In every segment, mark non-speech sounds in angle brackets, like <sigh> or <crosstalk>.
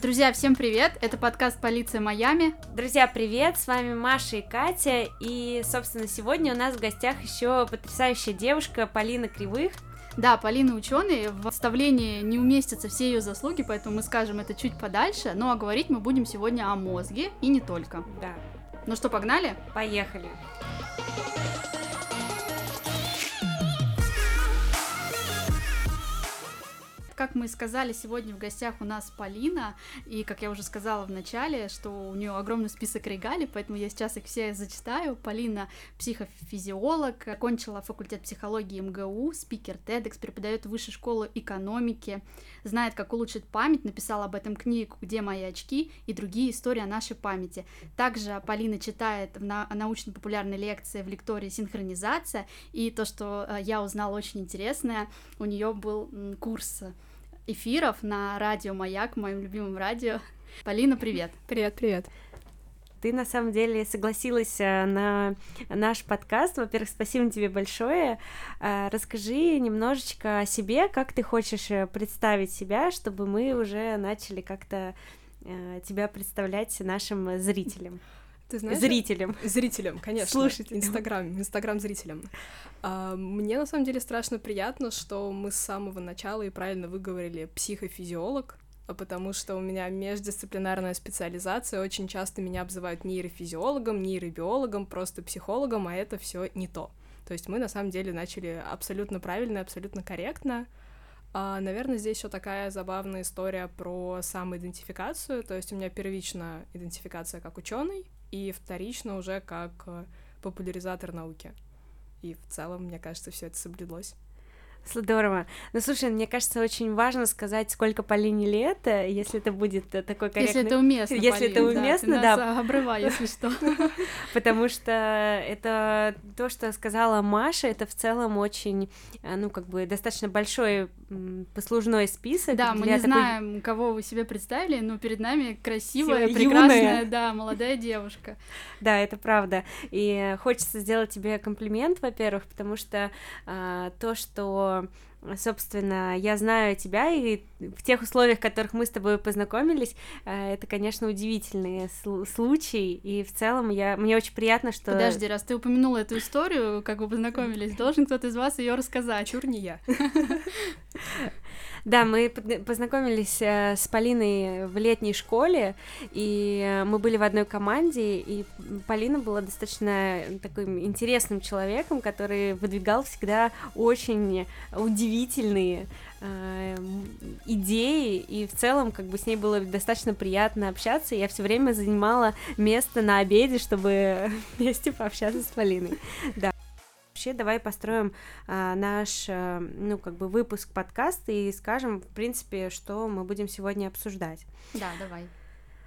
Друзья, всем привет! Это подкаст «Полиция Майами». Друзья, привет! С вами Маша и Катя. И, собственно, сегодня у нас в гостях еще потрясающая девушка Полина Кривых. Да, Полина ученый, в вставлении не уместятся все ее заслуги, поэтому мы скажем это чуть подальше. Ну а говорить мы будем сегодня о мозге и не только. Да. Ну что, погнали? Поехали. Как мы сказали, сегодня в гостях у нас Полина, и, как я уже сказала в начале, что у нее огромный список регалий, поэтому я сейчас их все зачитаю. Полина психофизиолог, окончила факультет психологии МГУ, спикер TEDx, преподает в высшей школе экономики, знает, как улучшить память, написала об этом книгу «Где мои очки» и другие истории о нашей памяти. Также Полина читает на- научно-популярной лекции в лектории «Синхронизация», и то, что э, я узнала очень интересное, у нее был курс эфиров на радио Маяк, моем любимом радио. Полина, привет. Привет, привет. Ты на самом деле согласилась э, на наш подкаст. Во-первых, спасибо тебе большое. Э, расскажи немножечко о себе, как ты хочешь э, представить себя, чтобы мы уже начали как-то тебя представлять нашим зрителям. Ты знаешь, зрителям. Зрителям, конечно. Слушателям. Инстаграм, Инстаграм зрителям. А, мне на самом деле страшно приятно, что мы с самого начала и правильно выговорили психофизиолог, а потому что у меня междисциплинарная специализация, очень часто меня обзывают нейрофизиологом, нейробиологом, просто психологом, а это все не то. То есть мы на самом деле начали абсолютно правильно, абсолютно корректно. А, наверное, здесь еще такая забавная история про самоидентификацию. То есть у меня первичная идентификация как ученый, и вторично уже как э, популяризатор науки. И в целом, мне кажется, все это соблюдалось. Здорово. Ну, слушай, мне кажется, очень важно сказать, сколько Полине лет, э, если это будет э, такой корректный... Если это уместно, Если Полин, это уместно, да. Ты да. обрывай, если что. <laughs> Потому что это то, что сказала Маша, это в целом очень, ну, как бы достаточно большой послужной список. Да, мы не знаем, кого вы себе представили, но перед нами красивая, прекрасная, да, молодая девушка. Да, это правда. И хочется сделать тебе комплимент, во-первых, потому что то, что собственно, я знаю тебя, и в тех условиях, в которых мы с тобой познакомились, э, это, конечно, удивительный случай, и в целом я... мне очень приятно, что... Подожди, раз ты упомянула эту историю, как вы познакомились, должен кто-то из вас ее рассказать. Чур не я. <laughs> Да, мы познакомились э, с Полиной в летней школе, и мы были в одной команде, и Полина была достаточно таким интересным человеком, который выдвигал всегда очень удивительные э, идеи, и в целом как бы с ней было достаточно приятно общаться. Я все время занимала место на обеде, чтобы <laughs> вместе пообщаться с Полиной. Да вообще давай построим а, наш, а, ну, как бы выпуск подкаста и скажем, в принципе, что мы будем сегодня обсуждать. Да, давай.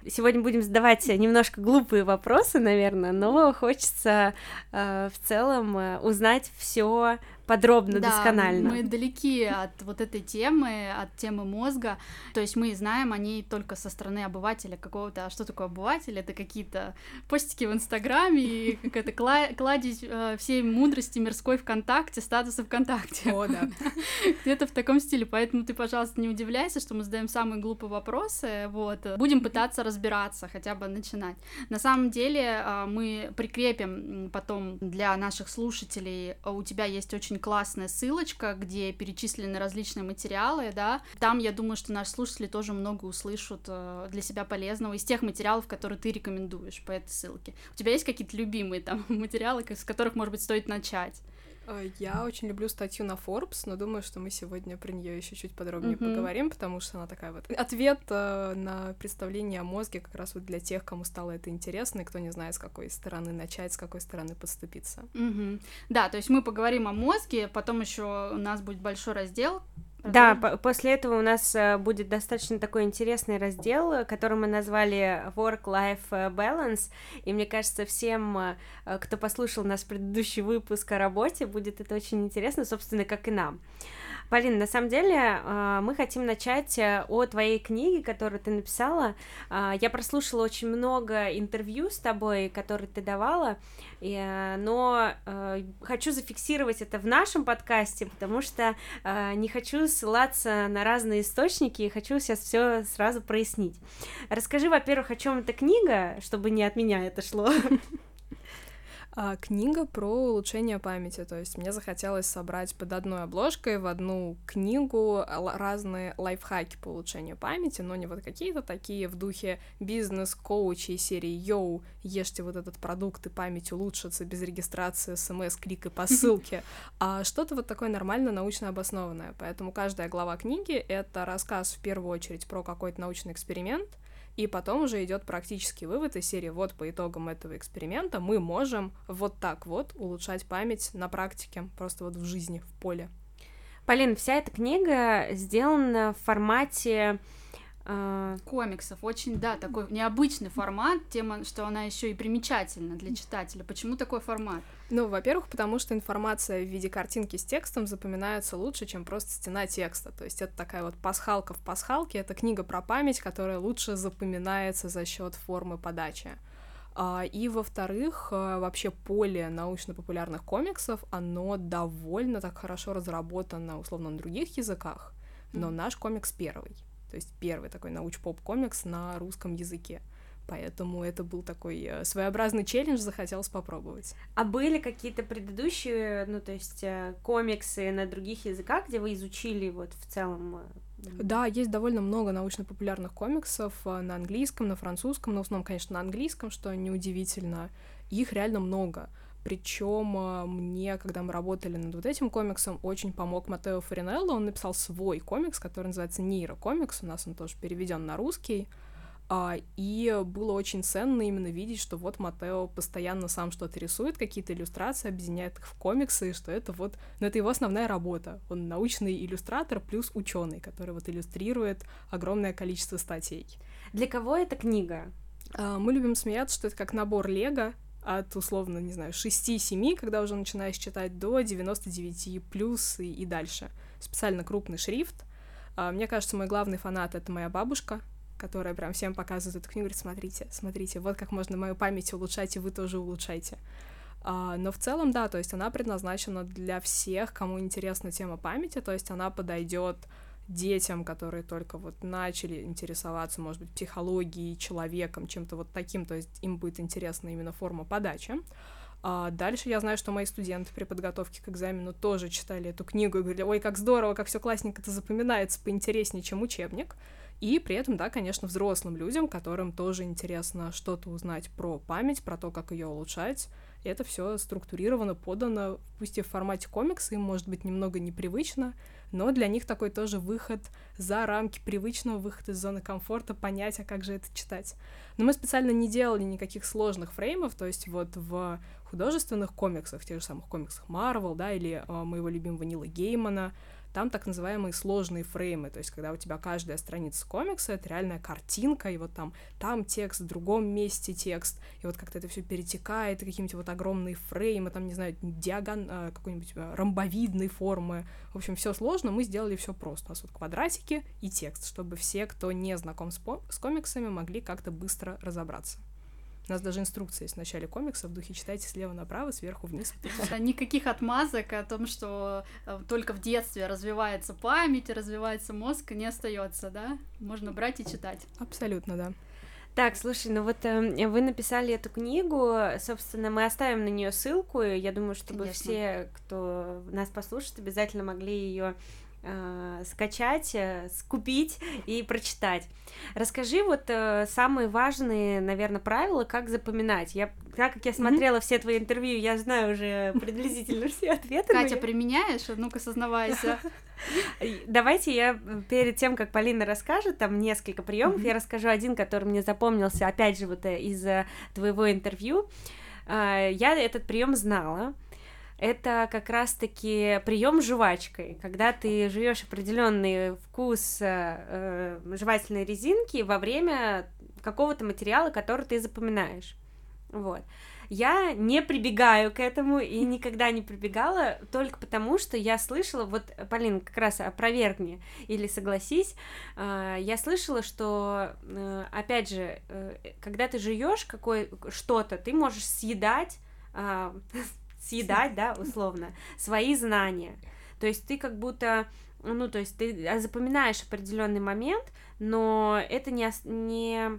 Сегодня будем задавать немножко глупые вопросы, наверное, но хочется э, в целом узнать все подробно, да, досконально. Мы далеки от вот этой темы, от темы мозга. То есть мы знаем о ней только со стороны обывателя какого-то. А что такое обыватель? Это какие-то постики в Инстаграме и какая-то кладезь э, всей мудрости мирской ВКонтакте, статуса ВКонтакте. О, да. <laughs> Где-то в таком стиле. Поэтому ты, пожалуйста, не удивляйся, что мы задаем самые глупые вопросы. Вот. Будем пытаться разбираться, хотя бы начинать. На самом деле э, мы прикрепим потом для наших слушателей. У тебя есть очень очень классная ссылочка, где перечислены различные материалы, да. Там, я думаю, что наши слушатели тоже много услышат э, для себя полезного из тех материалов, которые ты рекомендуешь по этой ссылке. У тебя есть какие-то любимые там <laughs> материалы, с которых, может быть, стоит начать? Э, я очень люблю статью на Forbes, но думаю, что мы сегодня про нее еще чуть подробнее mm-hmm. поговорим, потому что она такая вот ответ э, на представление о мозге как раз вот для тех, кому стало это интересно и кто не знает, с какой стороны начать, с какой стороны подступиться. Mm-hmm. Да, то есть мы поговорим о мозге, потом еще у нас будет большой раздел да, по после этого у нас э, будет достаточно такой интересный раздел, который мы назвали Work-Life э, Balance, и мне кажется, всем, э, кто послушал наш предыдущий выпуск о работе, будет это очень интересно, собственно, как и нам. Полина, на самом деле мы хотим начать о твоей книге, которую ты написала. Я прослушала очень много интервью с тобой, которые ты давала, но хочу зафиксировать это в нашем подкасте, потому что не хочу ссылаться на разные источники и хочу сейчас все сразу прояснить. Расскажи, во-первых, о чем эта книга, чтобы не от меня это шло. <laughs> а, книга про улучшение памяти. То есть мне захотелось собрать под одной обложкой в одну книгу разные лайфхаки по улучшению памяти, но не вот какие-то такие в духе бизнес-коучей серии «Йоу, ешьте вот этот продукт, и память улучшится без регистрации, смс, клика по ссылке», <laughs> а что-то вот такое нормально научно обоснованное. Поэтому каждая глава книги — это рассказ в первую очередь про какой-то научный эксперимент, и потом уже идет практический вывод из серии вот по итогам этого эксперимента мы можем вот так вот улучшать память на практике, просто вот в жизни, в поле. Полин, вся эта книга сделана в формате комиксов. Очень, да, такой необычный формат, тем, что она еще и примечательна для читателя. Почему такой формат? Ну, во-первых, потому что информация в виде картинки с текстом запоминается лучше, чем просто стена текста. То есть это такая вот пасхалка в пасхалке, это книга про память, которая лучше запоминается за счет формы подачи. А, и, во-вторых, а, вообще поле научно-популярных комиксов, оно довольно так хорошо разработано, условно, на других языках, но наш комикс первый то есть первый такой науч-поп-комикс на русском языке. Поэтому это был такой э, своеобразный челлендж, захотелось попробовать. А были какие-то предыдущие, ну, то есть э, комиксы на других языках, где вы изучили вот в целом э, да, есть довольно много научно-популярных комиксов на английском, на французском, но в основном, конечно, на английском, что неудивительно. Их реально много. Причем а, мне, когда мы работали над вот этим комиксом, очень помог Матео Фаринелло. Он написал свой комикс, который называется Нейрокомикс. У нас он тоже переведен на русский. А, и было очень ценно именно видеть, что вот Матео постоянно сам что-то рисует, какие-то иллюстрации, объединяет их в комиксы, и что это вот, ну это его основная работа. Он научный иллюстратор плюс ученый, который вот иллюстрирует огромное количество статей. Для кого эта книга? А, мы любим смеяться, что это как набор Лего, от, условно, не знаю, 6-7, когда уже начинаешь читать, до 99 плюс и, и дальше. Специально крупный шрифт. А, мне кажется, мой главный фанат — это моя бабушка, которая прям всем показывает эту книгу, говорит, смотрите, смотрите, вот как можно мою память улучшать, и вы тоже улучшайте. А, но в целом, да, то есть она предназначена для всех, кому интересна тема памяти, то есть она подойдет детям, которые только вот начали интересоваться, может быть, психологией, человеком, чем-то вот таким, то есть им будет интересна именно форма подачи. А дальше я знаю, что мои студенты при подготовке к экзамену тоже читали эту книгу и говорили, ой, как здорово, как все классненько это запоминается, поинтереснее, чем учебник. И при этом, да, конечно, взрослым людям, которым тоже интересно что-то узнать про память, про то, как ее улучшать. Это все структурировано, подано, пусть и в формате комикса, им может быть немного непривычно, но для них такой тоже выход за рамки привычного, выход из зоны комфорта, понять, а как же это читать. Но мы специально не делали никаких сложных фреймов, то есть вот в художественных комиксах, тех же самых комиксах Marvel, да, или э, моего любимого Нила Геймана, там так называемые сложные фреймы, то есть когда у тебя каждая страница комикса — это реальная картинка, и вот там, там текст, в другом месте текст, и вот как-то это все перетекает, и какие-нибудь вот огромные фреймы, там, не знаю, диагон, а, какой-нибудь а, ромбовидной формы, в общем, все сложно, мы сделали все просто, у нас вот квадратики и текст, чтобы все, кто не знаком с, с комиксами, могли как-то быстро разобраться. У нас даже инструкция есть в начале комикса, в духе читайте слева направо, сверху вниз. <laughs> Никаких отмазок о том, что э, только в детстве развивается память, развивается мозг, не остается, да? Можно брать и читать. Абсолютно, да. Так, слушай, ну вот э, вы написали эту книгу, собственно, мы оставим на нее ссылку. Я думаю, чтобы Конечно. все, кто нас послушает, обязательно могли ее э, скачать, э, скупить и прочитать. Расскажи вот э, самые важные, наверное, правила, как запоминать. Я, так как я смотрела mm-hmm. все твои интервью, я знаю уже приблизительно все ответы. Катя, применяешь? Ну-ка, сознавайся. <laughs> Давайте я перед тем, как Полина расскажет, там несколько приемов, mm-hmm. я расскажу один, который мне запомнился, опять же, вот э, из твоего интервью. Э, я этот прием знала это как раз-таки прием жвачкой, когда ты жуешь определенный вкус э, э, жевательной резинки во время какого-то материала, который ты запоминаешь. Вот. Я не прибегаю к этому и никогда не прибегала только потому, что я слышала, вот, Полин, как раз опровергни или согласись, э, я слышала, что, э, опять же, э, когда ты жуешь какое что-то, ты можешь съедать а, <laughs> съедать, да, условно, свои знания. То есть ты как будто ну, то есть ты запоминаешь определенный момент, но это не, не,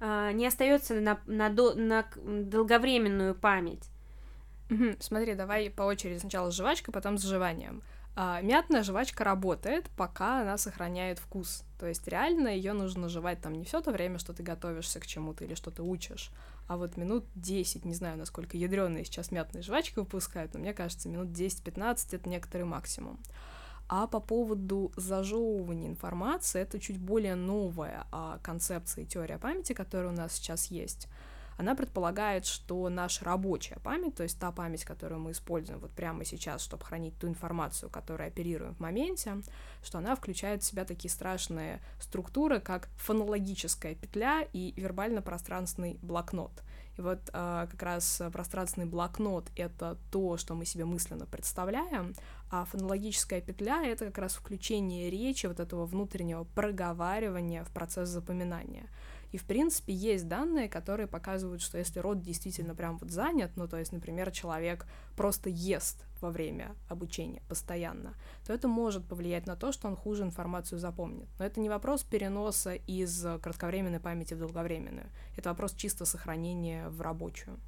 а, не остается на, на, на долговременную память. Смотри, давай по очереди сначала с жвачкой, потом с жеванием. А, мятная жвачка работает, пока она сохраняет вкус. То есть реально ее нужно жевать там не все то время, что ты готовишься к чему-то или что ты учишь, а вот минут 10, не знаю, насколько ядреные сейчас мятные жвачки выпускают, но мне кажется, минут 10-15 это некоторый максимум. А по поводу зажевывания информации, это чуть более новая а, концепция и теория памяти, которая у нас сейчас есть она предполагает, что наша рабочая память, то есть та память, которую мы используем вот прямо сейчас, чтобы хранить ту информацию, которую оперируем в моменте, что она включает в себя такие страшные структуры, как фонологическая петля и вербально-пространственный блокнот. И вот э, как раз пространственный блокнот — это то, что мы себе мысленно представляем, а фонологическая петля — это как раз включение речи, вот этого внутреннего проговаривания в процесс запоминания. И, в принципе, есть данные, которые показывают, что если рот действительно прям вот занят, ну, то есть, например, человек просто ест во время обучения постоянно, то это может повлиять на то, что он хуже информацию запомнит. Но это не вопрос переноса из кратковременной памяти в долговременную. Это вопрос чисто сохранения в рабочую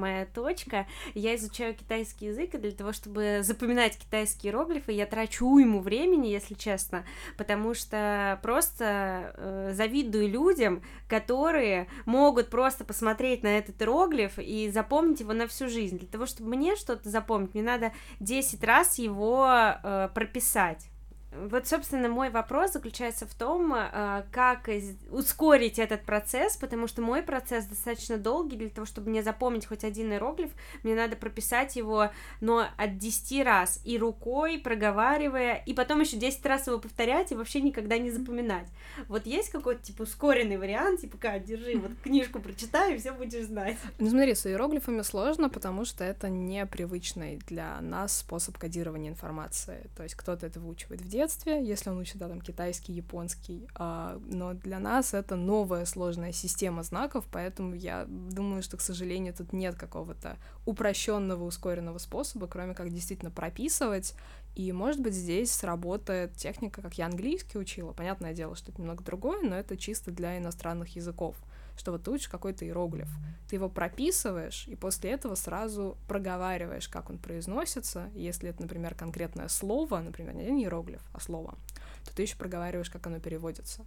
моя точка. Я изучаю китайский язык, и для того, чтобы запоминать китайские иероглифы, я трачу уйму времени, если честно, потому что просто э, завидую людям, которые могут просто посмотреть на этот иероглиф и запомнить его на всю жизнь. Для того, чтобы мне что-то запомнить, мне надо 10 раз его э, прописать. Вот, собственно, мой вопрос заключается в том, э, как ускорить этот процесс, потому что мой процесс достаточно долгий, для того, чтобы мне запомнить хоть один иероглиф, мне надо прописать его, но от 10 раз, и рукой, проговаривая, и потом еще 10 раз его повторять, и вообще никогда не запоминать. Вот есть какой-то, типа, ускоренный вариант, типа, как, держи, вот книжку прочитай, и все будешь знать. Ну, смотри, с иероглифами сложно, потому что это непривычный для нас способ кодирования информации, то есть кто-то это выучивает в детстве, детстве, если он учит, да, там, китайский, японский, а, но для нас это новая сложная система знаков, поэтому я думаю, что, к сожалению, тут нет какого-то упрощенного, ускоренного способа, кроме как действительно прописывать, и, может быть, здесь сработает техника, как я английский учила, понятное дело, что это немного другое, но это чисто для иностранных языков, что вот ты учишь какой-то иероглиф, ты его прописываешь, и после этого сразу проговариваешь, как он произносится. Если это, например, конкретное слово, например, не иероглиф, а слово, то ты еще проговариваешь, как оно переводится.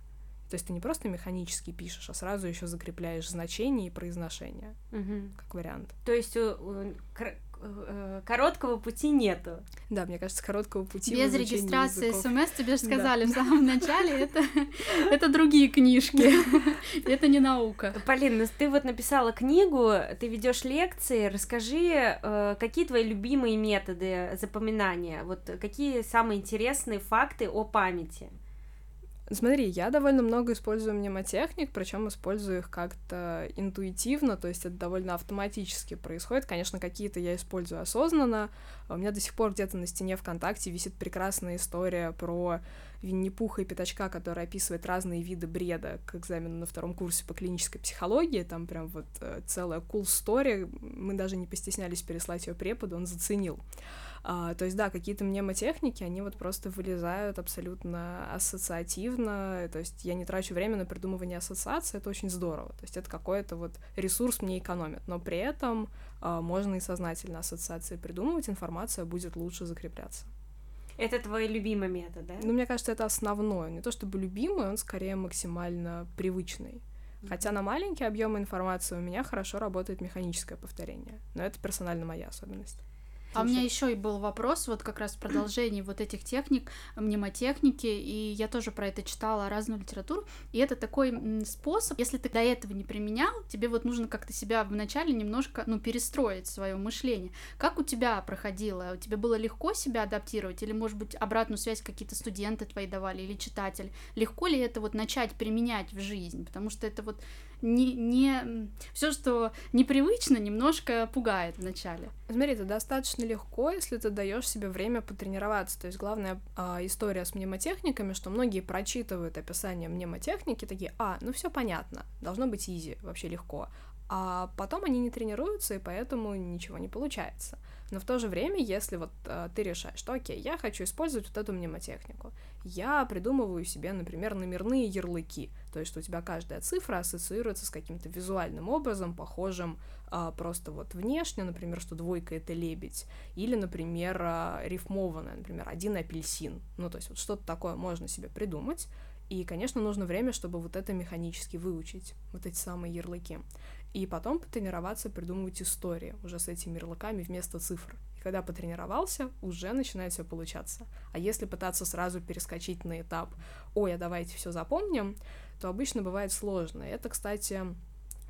То есть ты не просто механически пишешь, а сразу еще закрепляешь значение и произношение, угу. как вариант. То есть Э, короткого пути нету. Да, мне кажется, короткого пути Без регистрации СМС тебе же сказали да. в самом начале, это, <laughs> это другие книжки, <laughs> это не наука. Полин, ну ты вот написала книгу, ты ведешь лекции, расскажи, э, какие твои любимые методы запоминания, вот какие самые интересные факты о памяти? Смотри, я довольно много использую мнемотехник, причем использую их как-то интуитивно, то есть это довольно автоматически происходит. Конечно, какие-то я использую осознанно. У меня до сих пор где-то на стене ВКонтакте висит прекрасная история про Винни-Пуха и Пятачка, который описывает разные виды бреда к экзамену на втором курсе по клинической психологии. Там прям вот э, целая cool story. Мы даже не постеснялись переслать ее преподу, он заценил. А, то есть, да, какие-то мнемотехники, они вот просто вылезают абсолютно ассоциативно, то есть я не трачу время на придумывание ассоциаций, это очень здорово, то есть это какой-то вот ресурс мне экономит, но при этом а, можно и сознательно ассоциации придумывать, информация будет лучше закрепляться. Это твой любимый метод, да? Ну, мне кажется, это основное. Не то чтобы любимый, он скорее максимально привычный. Хотя на маленькие объемы информации у меня хорошо работает механическое повторение. Но это персонально моя особенность. А у меня еще и был вопрос, вот как раз в продолжении вот этих техник, мнемотехники, и я тоже про это читала разную литературу, и это такой способ, если ты до этого не применял, тебе вот нужно как-то себя вначале немножко, ну, перестроить свое мышление. Как у тебя проходило? У тебя было легко себя адаптировать, или, может быть, обратную связь какие-то студенты твои давали, или читатель? Легко ли это вот начать применять в жизнь? Потому что это вот не, не... все, что непривычно, немножко пугает вначале. Смотри, это достаточно легко, если ты даешь себе время потренироваться. То есть главная а, история с мнемотехниками, что многие прочитывают описание мнемотехники, такие, а, ну все понятно, должно быть изи, вообще легко. А потом они не тренируются, и поэтому ничего не получается. Но в то же время, если вот э, ты решаешь, что окей, я хочу использовать вот эту мнемотехнику, я придумываю себе, например, номерные ярлыки, то есть что у тебя каждая цифра ассоциируется с каким-то визуальным образом, похожим а, просто вот внешне, например, что двойка — это лебедь, или, например, а, рифмованная, например, один апельсин, ну, то есть вот что-то такое можно себе придумать, и, конечно, нужно время, чтобы вот это механически выучить, вот эти самые ярлыки. И потом потренироваться придумывать истории уже с этими ярлыками вместо цифр. И когда потренировался, уже начинает все получаться. А если пытаться сразу перескочить на этап «Ой, а давайте все запомним», то обычно бывает сложно. Это, кстати,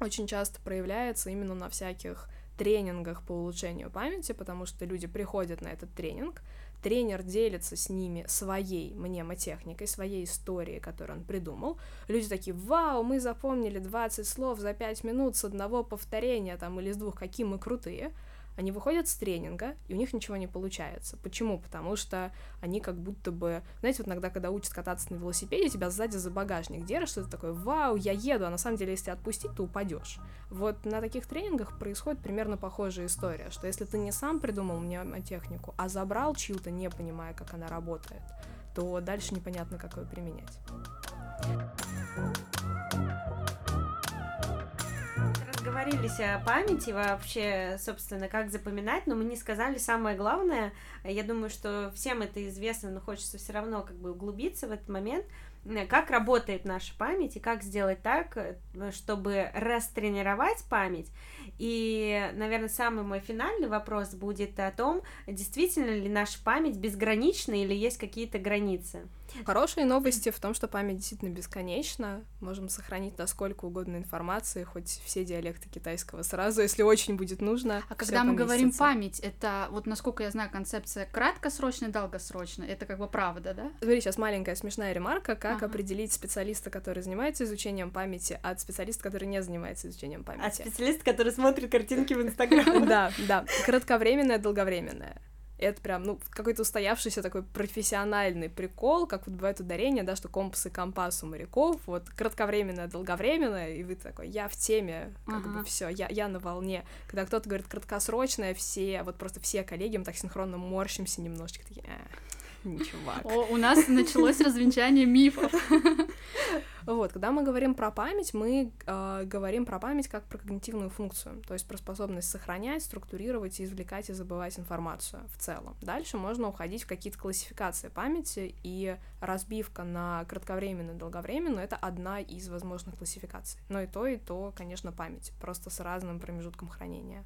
очень часто проявляется именно на всяких тренингах по улучшению памяти, потому что люди приходят на этот тренинг, тренер делится с ними своей мнемотехникой, своей историей, которую он придумал. Люди такие, вау, мы запомнили 20 слов за 5 минут с одного повторения там или с двух, какие мы крутые. Они выходят с тренинга, и у них ничего не получается. Почему? Потому что они как будто бы... Знаете, вот иногда, когда учат кататься на велосипеде, тебя сзади за багажник держишь, что ты такой, вау, я еду, а на самом деле, если отпустить, то упадешь. Вот на таких тренингах происходит примерно похожая история, что если ты не сам придумал технику, а забрал чью-то, не понимая, как она работает, то дальше непонятно, как ее применять. Разговорились о памяти вообще, собственно, как запоминать, но мы не сказали самое главное. Я думаю, что всем это известно, но хочется все равно как бы углубиться в этот момент. Как работает наша память и как сделать так, чтобы растренировать память. И, наверное, самый мой финальный вопрос будет о том, действительно ли наша память безгранична или есть какие-то границы. Хорошие новости в том, что память действительно бесконечна. Можем сохранить насколько угодно информации, хоть все диалекты китайского сразу, если очень будет нужно. А когда мы говорим память, это вот насколько я знаю концепция краткосрочная, долгосрочная, это как бы правда, да? Смотри, сейчас маленькая смешная ремарка, как ага. определить специалиста, который занимается изучением памяти, от специалиста, который не занимается изучением памяти. От специалиста, который смотрит картинки в Инстаграме. <laughs> Да, да. Кратковременное, долговременное это прям, ну, какой-то устоявшийся такой профессиональный прикол, как вот бывает ударение, да, что компас и компас у моряков, вот кратковременное, долговременное, и вы такой, я в теме, как ага. бы все, я, я на волне. Когда кто-то говорит краткосрочное, все, вот просто все коллеги, мы так синхронно морщимся немножечко, такие, э, чувак. О, у нас началось развенчание мифов. Вот, когда мы говорим про память, мы э, говорим про память как про когнитивную функцию, то есть про способность сохранять, структурировать, извлекать и забывать информацию в целом. Дальше можно уходить в какие-то классификации памяти, и разбивка на кратковременную и долговременную — это одна из возможных классификаций. Но и то, и то, конечно, память, просто с разным промежутком хранения.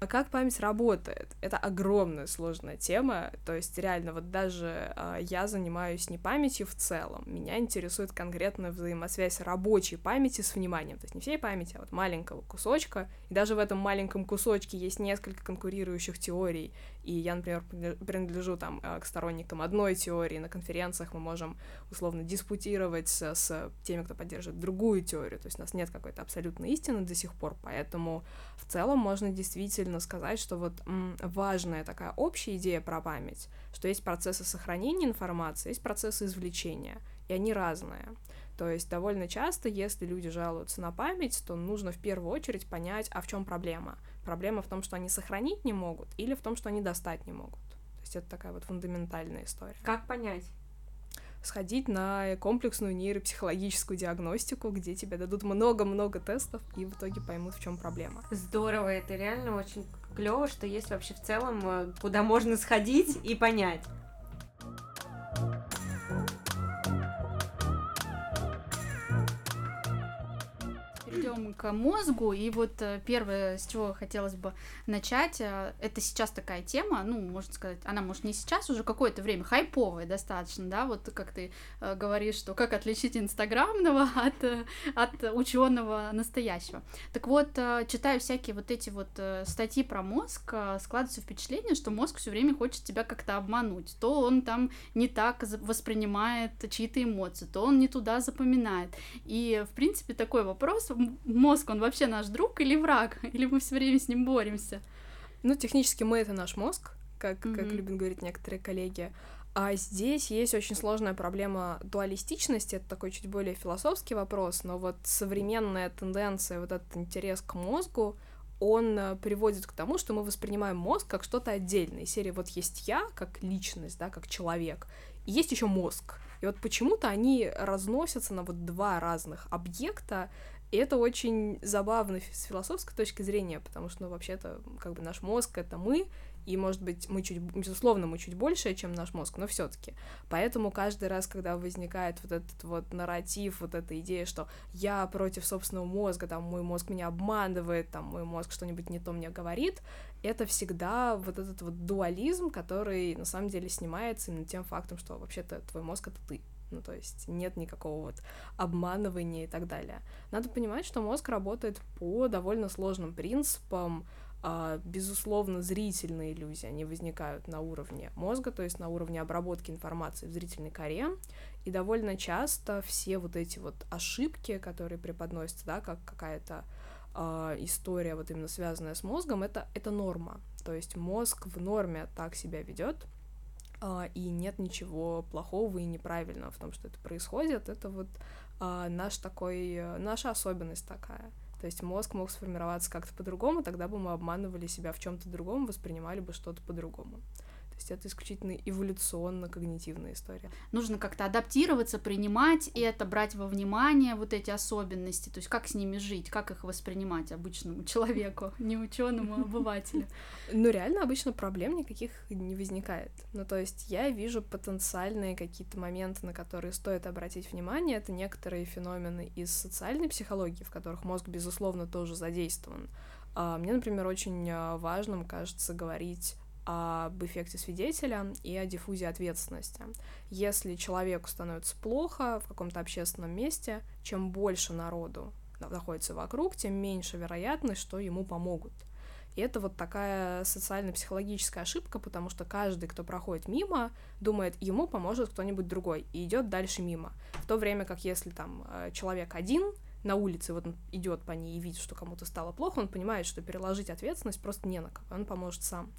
А как память работает? Это огромная сложная тема, то есть реально вот даже э, я занимаюсь не памятью в целом, меня интересует конкретно взаимосвязь рабочей памяти с вниманием, то есть не всей памяти, а вот маленького кусочка, и даже в этом маленьком кусочке есть несколько конкурирующих теорий, и я, например, принадлежу там э, к сторонникам одной теории, на конференциях мы можем условно диспутировать с, с теми, кто поддерживает другую теорию, то есть у нас нет какой-то абсолютной истины до сих пор, поэтому в целом можно действительно сказать, что вот м, важная такая общая идея про память, что есть процессы сохранения информации, есть процессы извлечения, и они разные. То есть довольно часто, если люди жалуются на память, то нужно в первую очередь понять, а в чем проблема. Проблема в том, что они сохранить не могут, или в том, что они достать не могут. То есть это такая вот фундаментальная история. Как понять? сходить на комплексную нейропсихологическую диагностику, где тебе дадут много-много тестов и в итоге поймут, в чем проблема. Здорово, это реально очень клево, что есть вообще в целом, э, куда можно сходить и понять. Перейдем к мозгу. И вот э, первое, с чего хотелось бы начать, э, это сейчас такая тема, ну, можно сказать, она, может, не сейчас, уже какое-то время, хайповая достаточно, да, вот как ты э, говоришь, что как отличить инстаграмного <laughs> от, от ученого настоящего. Так вот, читаю всякие вот эти вот статьи про мозг, складывается впечатление, что мозг все время хочет тебя как-то обмануть. То он там не так воспринимает чьи-то эмоции, то он не туда запоминает. И, в принципе, такой вопрос, мозг, он вообще наш друг или враг? <laughs> Или мы все время с ним боремся? Ну, технически мы это наш мозг, как, mm-hmm. как любят говорить некоторые коллеги. А здесь есть очень сложная проблема дуалистичности, это такой чуть более философский вопрос, но вот современная тенденция, вот этот интерес к мозгу, он э, приводит к тому, что мы воспринимаем мозг как что-то отдельное. Из серии вот есть я, как личность, да, как человек, и есть еще мозг. И вот почему-то они разносятся на вот два разных объекта, и это очень забавно с философской точки зрения, потому что, ну, вообще-то, как бы наш мозг — это мы, и, может быть, мы чуть, безусловно, мы чуть больше, чем наш мозг, но все таки Поэтому каждый раз, когда возникает вот этот вот нарратив, вот эта идея, что я против собственного мозга, там, мой мозг меня обманывает, там, мой мозг что-нибудь не то мне говорит, это всегда вот этот вот дуализм, который, на самом деле, снимается именно тем фактом, что вообще-то твой мозг — это ты. Ну, то есть нет никакого вот обманывания и так далее. Надо понимать, что мозг работает по довольно сложным принципам, а, безусловно, зрительные иллюзии, они возникают на уровне мозга, то есть на уровне обработки информации в зрительной коре, и довольно часто все вот эти вот ошибки, которые преподносятся, да, как какая-то э, история, вот именно связанная с мозгом, это, это норма, то есть мозг в норме так себя ведет, и нет ничего плохого и неправильного в том, что это происходит, это вот э, наш такой, наша особенность такая. То есть мозг мог сформироваться как-то по-другому, тогда бы мы обманывали себя в чем-то другом, воспринимали бы что-то по-другому есть это исключительно эволюционно-когнитивная история. Нужно как-то адаптироваться, принимать это, брать во внимание вот эти особенности, то есть как с ними жить, как их воспринимать обычному человеку, не ученому, а обывателю. Ну, реально, обычно проблем никаких не возникает. Ну, то есть я вижу потенциальные какие-то моменты, на которые стоит обратить внимание. Это некоторые феномены из социальной психологии, в которых мозг, безусловно, тоже задействован. А, мне, например, очень а, важным кажется говорить об эффекте свидетеля и о диффузии ответственности. Если человеку становится плохо в каком-то общественном месте, чем больше народу находится вокруг, тем меньше вероятность, что ему помогут. И это вот такая социально-психологическая ошибка, потому что каждый, кто проходит мимо, думает, ему поможет кто-нибудь другой, и идет дальше мимо. В то время как если там э, человек один на улице, вот он идет по ней и видит, что кому-то стало плохо, он понимает, что переложить ответственность просто не на кого, он поможет сам.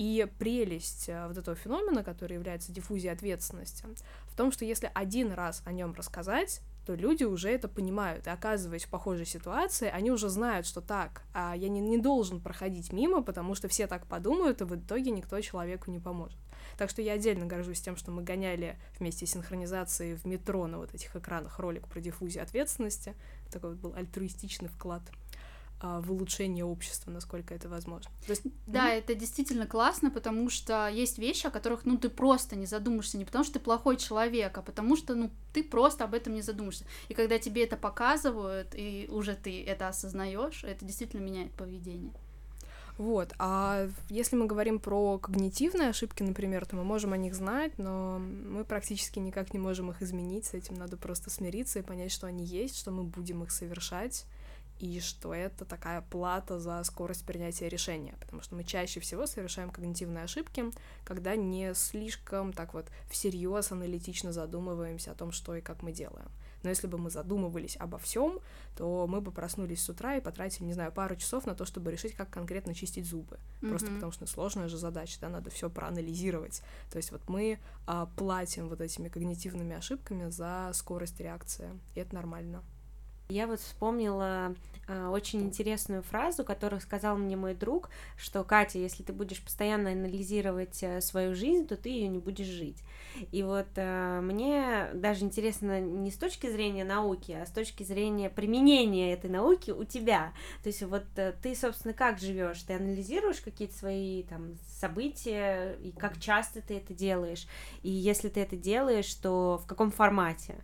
И прелесть э, вот этого феномена, который является диффузией ответственности, в том, что если один раз о нем рассказать, то люди уже это понимают. И оказываясь в похожей ситуации, они уже знают, что так, а я не, не должен проходить мимо, потому что все так подумают, и в итоге никто человеку не поможет. Так что я отдельно горжусь тем, что мы гоняли вместе с синхронизацией в метро на вот этих экранах ролик про диффузию ответственности. Такой вот был альтруистичный вклад в улучшение общества, насколько это возможно. То есть, да, mm-hmm. это действительно классно, потому что есть вещи, о которых, ну, ты просто не задумаешься, не потому что ты плохой человек, а потому что, ну, ты просто об этом не задумаешься. И когда тебе это показывают, и уже ты это осознаешь, это действительно меняет поведение. Вот, а если мы говорим про когнитивные ошибки, например, то мы можем о них знать, но мы практически никак не можем их изменить, с этим надо просто смириться и понять, что они есть, что мы будем их совершать, и что это такая плата за скорость принятия решения, потому что мы чаще всего совершаем когнитивные ошибки, когда не слишком так вот всерьез аналитично задумываемся о том, что и как мы делаем. Но если бы мы задумывались обо всем, то мы бы проснулись с утра и потратили, не знаю, пару часов на то, чтобы решить, как конкретно чистить зубы. Mm-hmm. Просто потому что сложная же задача, да, надо все проанализировать. То есть вот мы а, платим вот этими когнитивными ошибками за скорость реакции, и это нормально. Я вот вспомнила э, очень интересную фразу, которую сказал мне мой друг, что Катя, если ты будешь постоянно анализировать э, свою жизнь, то ты ее не будешь жить. И вот э, мне даже интересно не с точки зрения науки, а с точки зрения применения этой науки у тебя. То есть вот э, ты, собственно, как живешь? Ты анализируешь какие-то свои там события и как часто ты это делаешь? И если ты это делаешь, то в каком формате?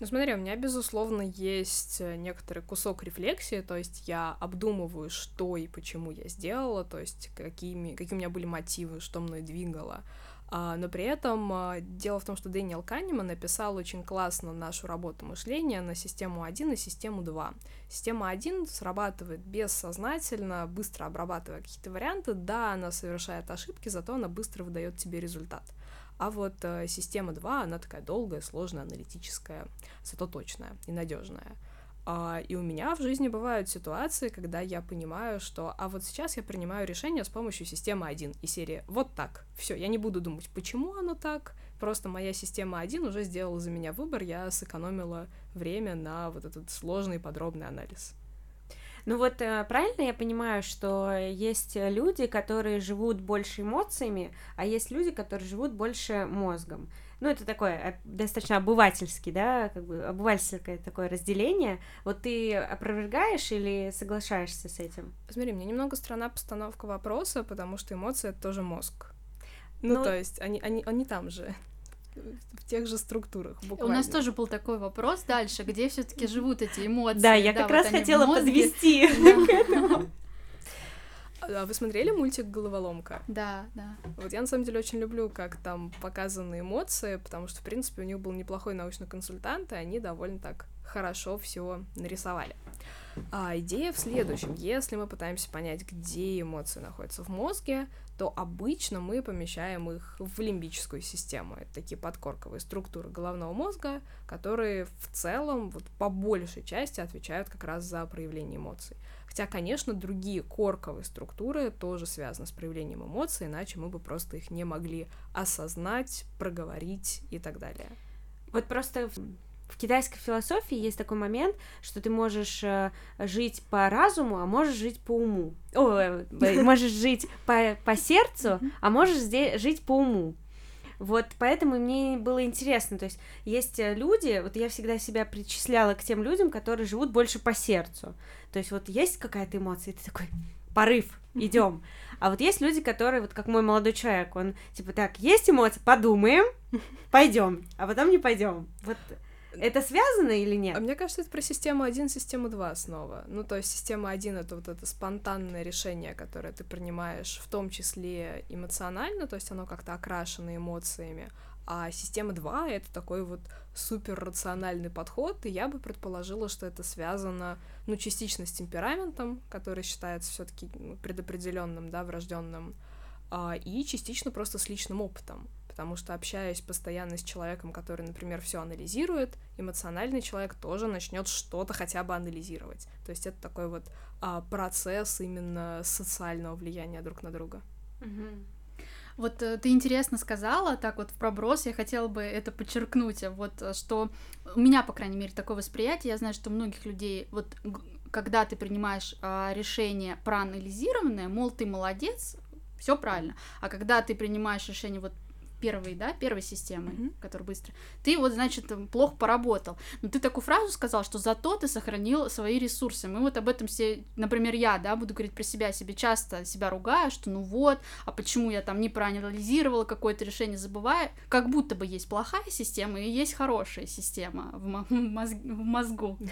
Ну смотри, у меня, безусловно, есть э, некоторый кусок рефлексии, то есть я обдумываю, что и почему я сделала, то есть какими, какие у меня были мотивы, что мной двигало. А, но при этом а, дело в том, что Дэниел Канеман написал очень классно нашу работу мышления на систему 1 и систему 2. Система 1 срабатывает бессознательно, быстро обрабатывая какие-то варианты. Да, она совершает ошибки, зато она быстро выдает тебе результат. А вот э, система 2, она такая долгая, сложная, аналитическая, зато точная и надежная. А, и у меня в жизни бывают ситуации, когда я понимаю, что а вот сейчас я принимаю решение с помощью системы 1 и серии вот так. Все, я не буду думать, почему оно так. Просто моя система 1 уже сделала за меня выбор, я сэкономила время на вот этот сложный подробный анализ. Ну вот э, правильно я понимаю, что есть люди, которые живут больше эмоциями, а есть люди, которые живут больше мозгом. Ну, это такое э, достаточно обывательский, да, как бы обывательское такое разделение. Вот ты опровергаешь или соглашаешься с этим? Смотри, мне немного странна постановка вопроса, потому что эмоции — это тоже мозг. Ну, ну, то есть они, они, они там же в тех же структурах. Буквально. У нас тоже был такой вопрос дальше, где все-таки живут эти эмоции. Да, я да, как вот раз хотела подвести <laughs> А вы смотрели мультик «Головоломка»? Да, да. Вот я, на самом деле, очень люблю, как там показаны эмоции, потому что, в принципе, у них был неплохой научный консультант, и они довольно так хорошо все нарисовали. А идея в следующем. Если мы пытаемся понять, где эмоции находятся в мозге, то обычно мы помещаем их в лимбическую систему. Это такие подкорковые структуры головного мозга, которые в целом вот, по большей части отвечают как раз за проявление эмоций. Хотя, конечно, другие корковые структуры тоже связаны с проявлением эмоций, иначе мы бы просто их не могли осознать, проговорить и так далее. Вот просто в китайской философии есть такой момент, что ты можешь э, жить по разуму, а можешь жить по уму. О, э, <laughs> можешь жить по, по сердцу, а можешь здесь жить по уму. Вот поэтому мне было интересно. То есть есть э, люди, вот я всегда себя причисляла к тем людям, которые живут больше по сердцу. То есть вот есть какая-то эмоция, и ты такой порыв, идем. А вот есть люди, которые, вот как мой молодой человек, он типа так, есть эмоции, подумаем, <laughs> пойдем, а потом не пойдем. Вот это связано или нет? А мне кажется, это про систему 1, систему 2 снова. Ну, то есть система 1 — это вот это спонтанное решение, которое ты принимаешь, в том числе эмоционально, то есть оно как-то окрашено эмоциями, а система 2 — это такой вот суперрациональный подход, и я бы предположила, что это связано, ну, частично с темпераментом, который считается все таки предопределенным, да, врожденным, а, и частично просто с личным опытом потому что общаясь постоянно с человеком, который, например, все анализирует, эмоциональный человек тоже начнет что-то хотя бы анализировать. То есть это такой вот а, процесс именно социального влияния друг на друга. Вот э, ты интересно сказала, так вот в проброс, я хотела бы это подчеркнуть, вот э, что у меня, по крайней мере, такое восприятие, я знаю, что у многих людей, вот когда ты принимаешь а, решение проанализированное, мол, ты молодец, все правильно, а когда ты принимаешь решение вот первой, да, первой системы, mm-hmm. которая быстро, ты вот, значит, плохо поработал. Но ты такую фразу сказал, что зато ты сохранил свои ресурсы. Мы вот об этом все, например, я, да, буду говорить про себя, себе часто себя ругаю, что ну вот, а почему я там не проанализировала какое-то решение, забывая, как будто бы есть плохая система и есть хорошая система в, мозг... в мозгу. А,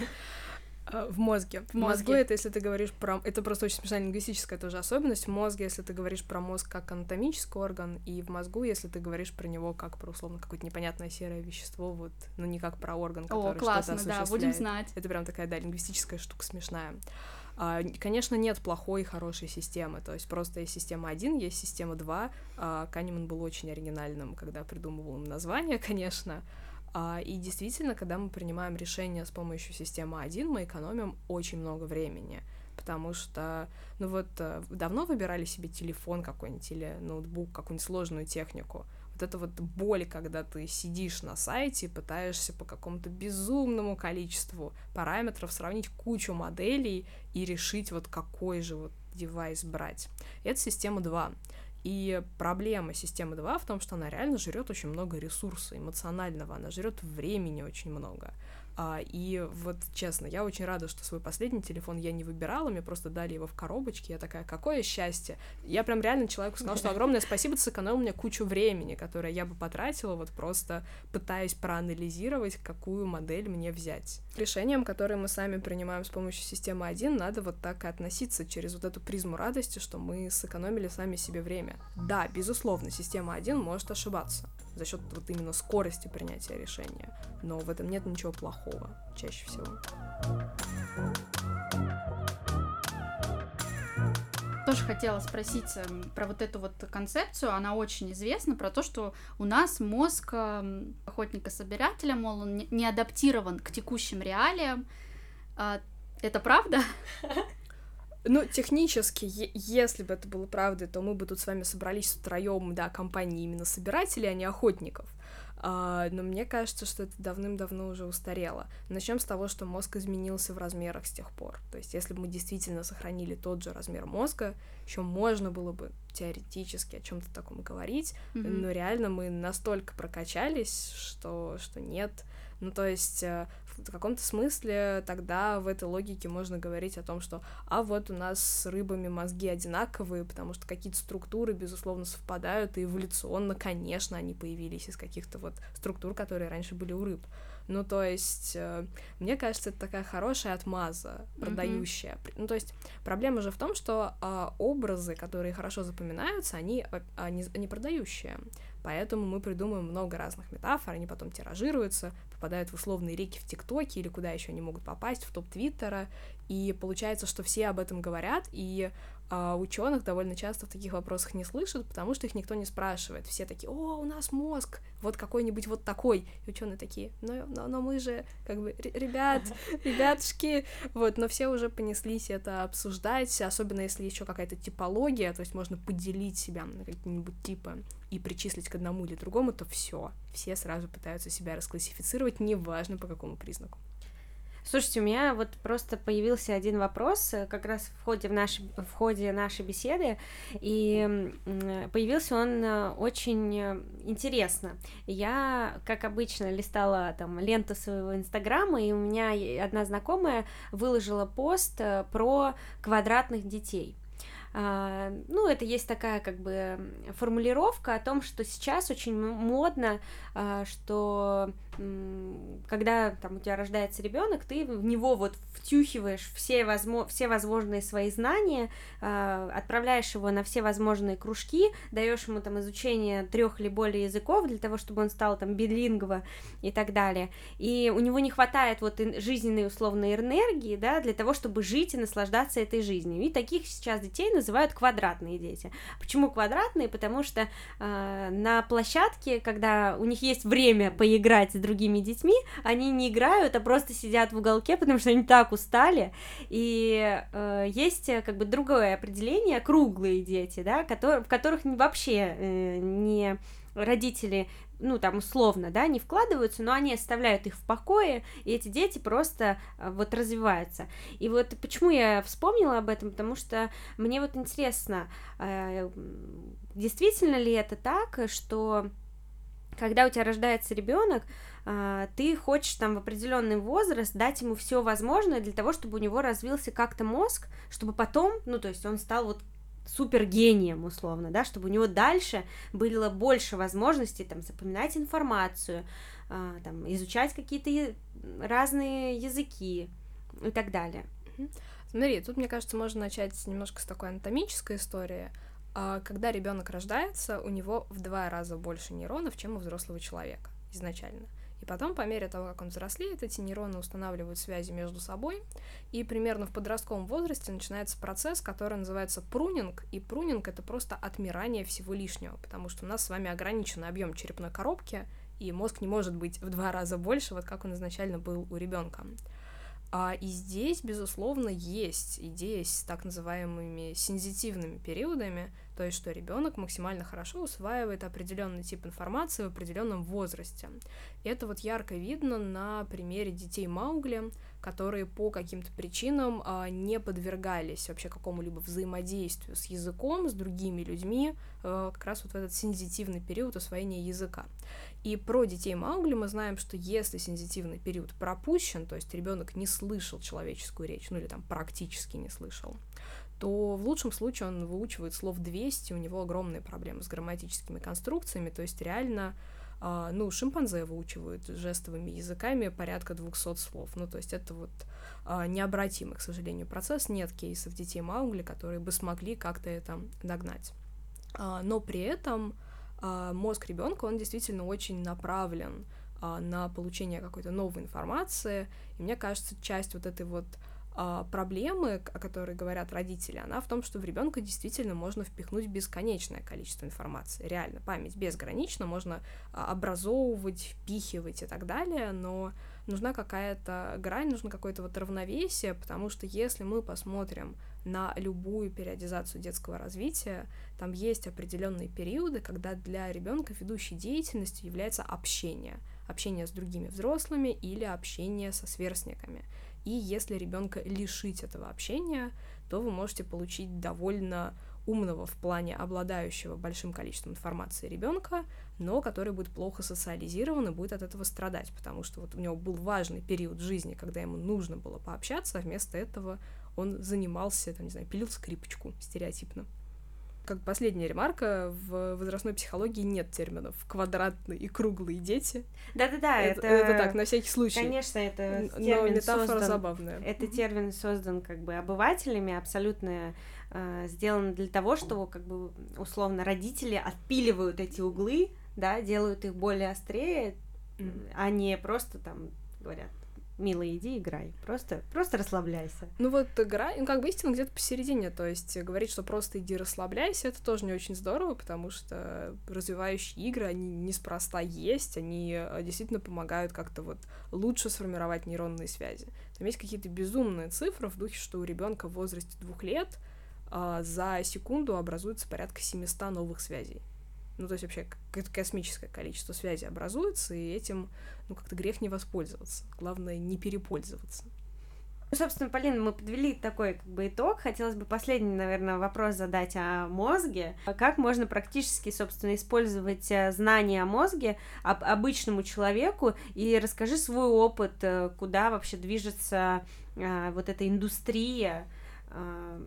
в мозге. В, в мозгу это если ты говоришь про... Это просто очень смешная лингвистическая тоже особенность. В мозге, если ты говоришь про мозг как анатомический орган, и в мозгу, если ты говоришь про него как про, условно, какое-то непонятное серое вещество, вот, ну, не как про орган, который О, классно, да, будем знать. Это прям такая, да, лингвистическая штука смешная. А, конечно, нет плохой и хорошей системы, то есть просто есть система 1, есть система 2. А, Канеман был очень оригинальным, когда придумывал им название, <laughs> конечно, и действительно, когда мы принимаем решение с помощью системы 1, мы экономим очень много времени потому что, ну вот, э, давно выбирали себе телефон какой-нибудь или ноутбук, какую-нибудь сложную технику. Вот это вот боль, когда ты сидишь на сайте и пытаешься по какому-то безумному количеству параметров сравнить кучу моделей и решить вот какой же вот девайс брать. Это система 2. И проблема системы 2 в том, что она реально жрет очень много ресурса эмоционального, она жрет времени очень много. А, и вот честно, я очень рада, что свой последний телефон я не выбирала, мне просто дали его в коробочке. Я такая, какое счастье. Я прям реально человеку сказала, что огромное спасибо, ты сэкономил мне кучу времени, которое я бы потратила, вот просто пытаясь проанализировать, какую модель мне взять. Решением, которое мы сами принимаем с помощью системы 1, надо вот так и относиться через вот эту призму радости, что мы сэкономили сами себе время. Да, безусловно, система 1 может ошибаться за счет вот именно скорости принятия решения. Но в этом нет ничего плохого чаще всего. Тоже хотела спросить эм, про вот эту вот концепцию, она очень известна, про то, что у нас мозг эм, охотника-собирателя, мол, он не адаптирован к текущим реалиям. А, это правда? <laughs> Ну, технически, если бы это было правдой, то мы бы тут с вами собрались втроем, да, компании именно собирателей, а не охотников. А, но мне кажется, что это давным-давно уже устарело. Начнем с того, что мозг изменился в размерах с тех пор. То есть, если бы мы действительно сохранили тот же размер мозга, еще можно было бы теоретически о чем-то таком говорить, mm-hmm. но реально мы настолько прокачались, что, что нет. Ну, то есть, э, в каком-то смысле тогда в этой логике можно говорить о том, что а вот у нас с рыбами мозги одинаковые, потому что какие-то структуры, безусловно, совпадают, и эволюционно, конечно, они появились из каких-то вот структур, которые раньше были у рыб. Ну, то есть, э, мне кажется, это такая хорошая отмаза, продающая. Mm-hmm. Ну, то есть, проблема же в том, что э, образы, которые хорошо запоминаются, они, они, они продающие. Поэтому мы придумываем много разных метафор, они потом тиражируются, попадают в условные реки в ТикТоке или куда еще они могут попасть, в топ Твиттера, и получается, что все об этом говорят, и а ученых довольно часто в таких вопросах не слышат, потому что их никто не спрашивает. Все такие, о, у нас мозг, вот какой-нибудь вот такой. И ученые такие, но, но, но мы же, как бы, ребят, <laughs> ребятушки, вот, но все уже понеслись это обсуждать, особенно если еще какая-то типология, то есть можно поделить себя на какие-нибудь типы и причислить к одному или другому, то все, все сразу пытаются себя расклассифицировать, неважно по какому признаку. Слушайте, у меня вот просто появился один вопрос э, как раз в ходе, в наш, в ходе нашей беседы, и появился он э, очень э, интересно. Я, как обычно, листала там ленту своего инстаграма, и у меня одна знакомая выложила пост про квадратных детей. А, ну, это есть такая как бы формулировка о том, что сейчас очень модно, а, что когда там у тебя рождается ребенок, ты в него вот втюхиваешь все, возможно, все возможные свои знания, э, отправляешь его на все возможные кружки, даешь ему там изучение трех или более языков для того, чтобы он стал там билингво и так далее. И у него не хватает вот жизненной условной энергии, да, для того, чтобы жить и наслаждаться этой жизнью. И таких сейчас детей называют квадратные дети. Почему квадратные? Потому что э, на площадке, когда у них есть время поиграть с другими детьми, они не играют, а просто сидят в уголке, потому что они так устали. И э, есть э, как бы другое определение круглые дети, да, которые, в которых вообще э, не родители ну, там, условно, да, не вкладываются, но они оставляют их в покое, и эти дети просто э, вот развиваются. И вот почему я вспомнила об этом, потому что мне вот интересно, э, действительно ли это так, что когда у тебя рождается ребенок, а, ты хочешь там в определенный возраст дать ему все возможное для того, чтобы у него развился как-то мозг, чтобы потом, ну, то есть он стал вот супер гением условно, да, чтобы у него дальше было больше возможностей там запоминать информацию, а, там изучать какие-то разные языки и так далее. Смотри, тут, мне кажется, можно начать немножко с такой анатомической истории. А, когда ребенок рождается, у него в два раза больше нейронов, чем у взрослого человека изначально. И потом, по мере того, как он взрослеет, эти нейроны устанавливают связи между собой, и примерно в подростковом возрасте начинается процесс, который называется прунинг, и прунинг — это просто отмирание всего лишнего, потому что у нас с вами ограниченный объем черепной коробки, и мозг не может быть в два раза больше, вот как он изначально был у ребенка. А, и здесь, безусловно, есть идея с так называемыми сензитивными периодами, то есть что ребенок максимально хорошо усваивает определенный тип информации в определенном возрасте. И это вот ярко видно на примере детей Маугли, которые по каким-то причинам а, не подвергались вообще какому-либо взаимодействию с языком, с другими людьми, а, как раз вот в этот сензитивный период освоения языка. И про детей Маугли мы знаем, что если сензитивный период пропущен, то есть ребенок не слышал человеческую речь, ну или там практически не слышал, то в лучшем случае он выучивает слов 200, у него огромные проблемы с грамматическими конструкциями, то есть реально а, ну, шимпанзе выучивают жестовыми языками порядка 200 слов. Ну, то есть это вот а, необратимый, к сожалению, процесс. Нет кейсов детей Маугли, которые бы смогли как-то это догнать. А, но при этом мозг ребенка, он действительно очень направлен а, на получение какой-то новой информации, и мне кажется, часть вот этой вот а, проблемы, о которой говорят родители, она в том, что в ребенка действительно можно впихнуть бесконечное количество информации. Реально, память безгранична, можно а, образовывать, впихивать и так далее, но нужна какая-то грань, нужно какое-то вот равновесие, потому что если мы посмотрим на любую периодизацию детского развития, там есть определенные периоды, когда для ребенка ведущей деятельностью является общение, общение с другими взрослыми или общение со сверстниками. И если ребенка лишить этого общения, то вы можете получить довольно умного в плане обладающего большим количеством информации ребенка, но который будет плохо социализирован и будет от этого страдать, потому что вот у него был важный период жизни, когда ему нужно было пообщаться, а вместо этого он занимался, там, не знаю, пилил скрипочку стереотипно как последняя ремарка, в возрастной психологии нет терминов квадратные и круглые дети. Да-да-да, это, это... Это так, на всякий случай. Конечно, это термин Но метафора создан, забавная. Это термин создан как бы обывателями, абсолютно э, сделан для того, чтобы как бы условно родители отпиливают эти углы, да, делают их более острее, mm. а не просто там говорят милый, иди играй. Просто, просто расслабляйся. Ну вот игра, ну как бы истина где-то посередине, то есть говорить, что просто иди расслабляйся, это тоже не очень здорово, потому что развивающие игры, они неспроста есть, они э, действительно помогают как-то вот лучше сформировать нейронные связи. Там есть какие-то безумные цифры в духе, что у ребенка в возрасте двух лет а, за секунду образуется порядка 700 новых связей. Ну, то есть вообще какое-то космическое количество связей образуется, и этим, ну, как-то грех не воспользоваться. Главное, не перепользоваться. Ну, собственно, Полина, мы подвели такой как бы итог. Хотелось бы последний, наверное, вопрос задать о мозге. Как можно практически, собственно, использовать э, знания о мозге об обычному человеку? И расскажи свой опыт, э, куда вообще движется а, вот эта индустрия а,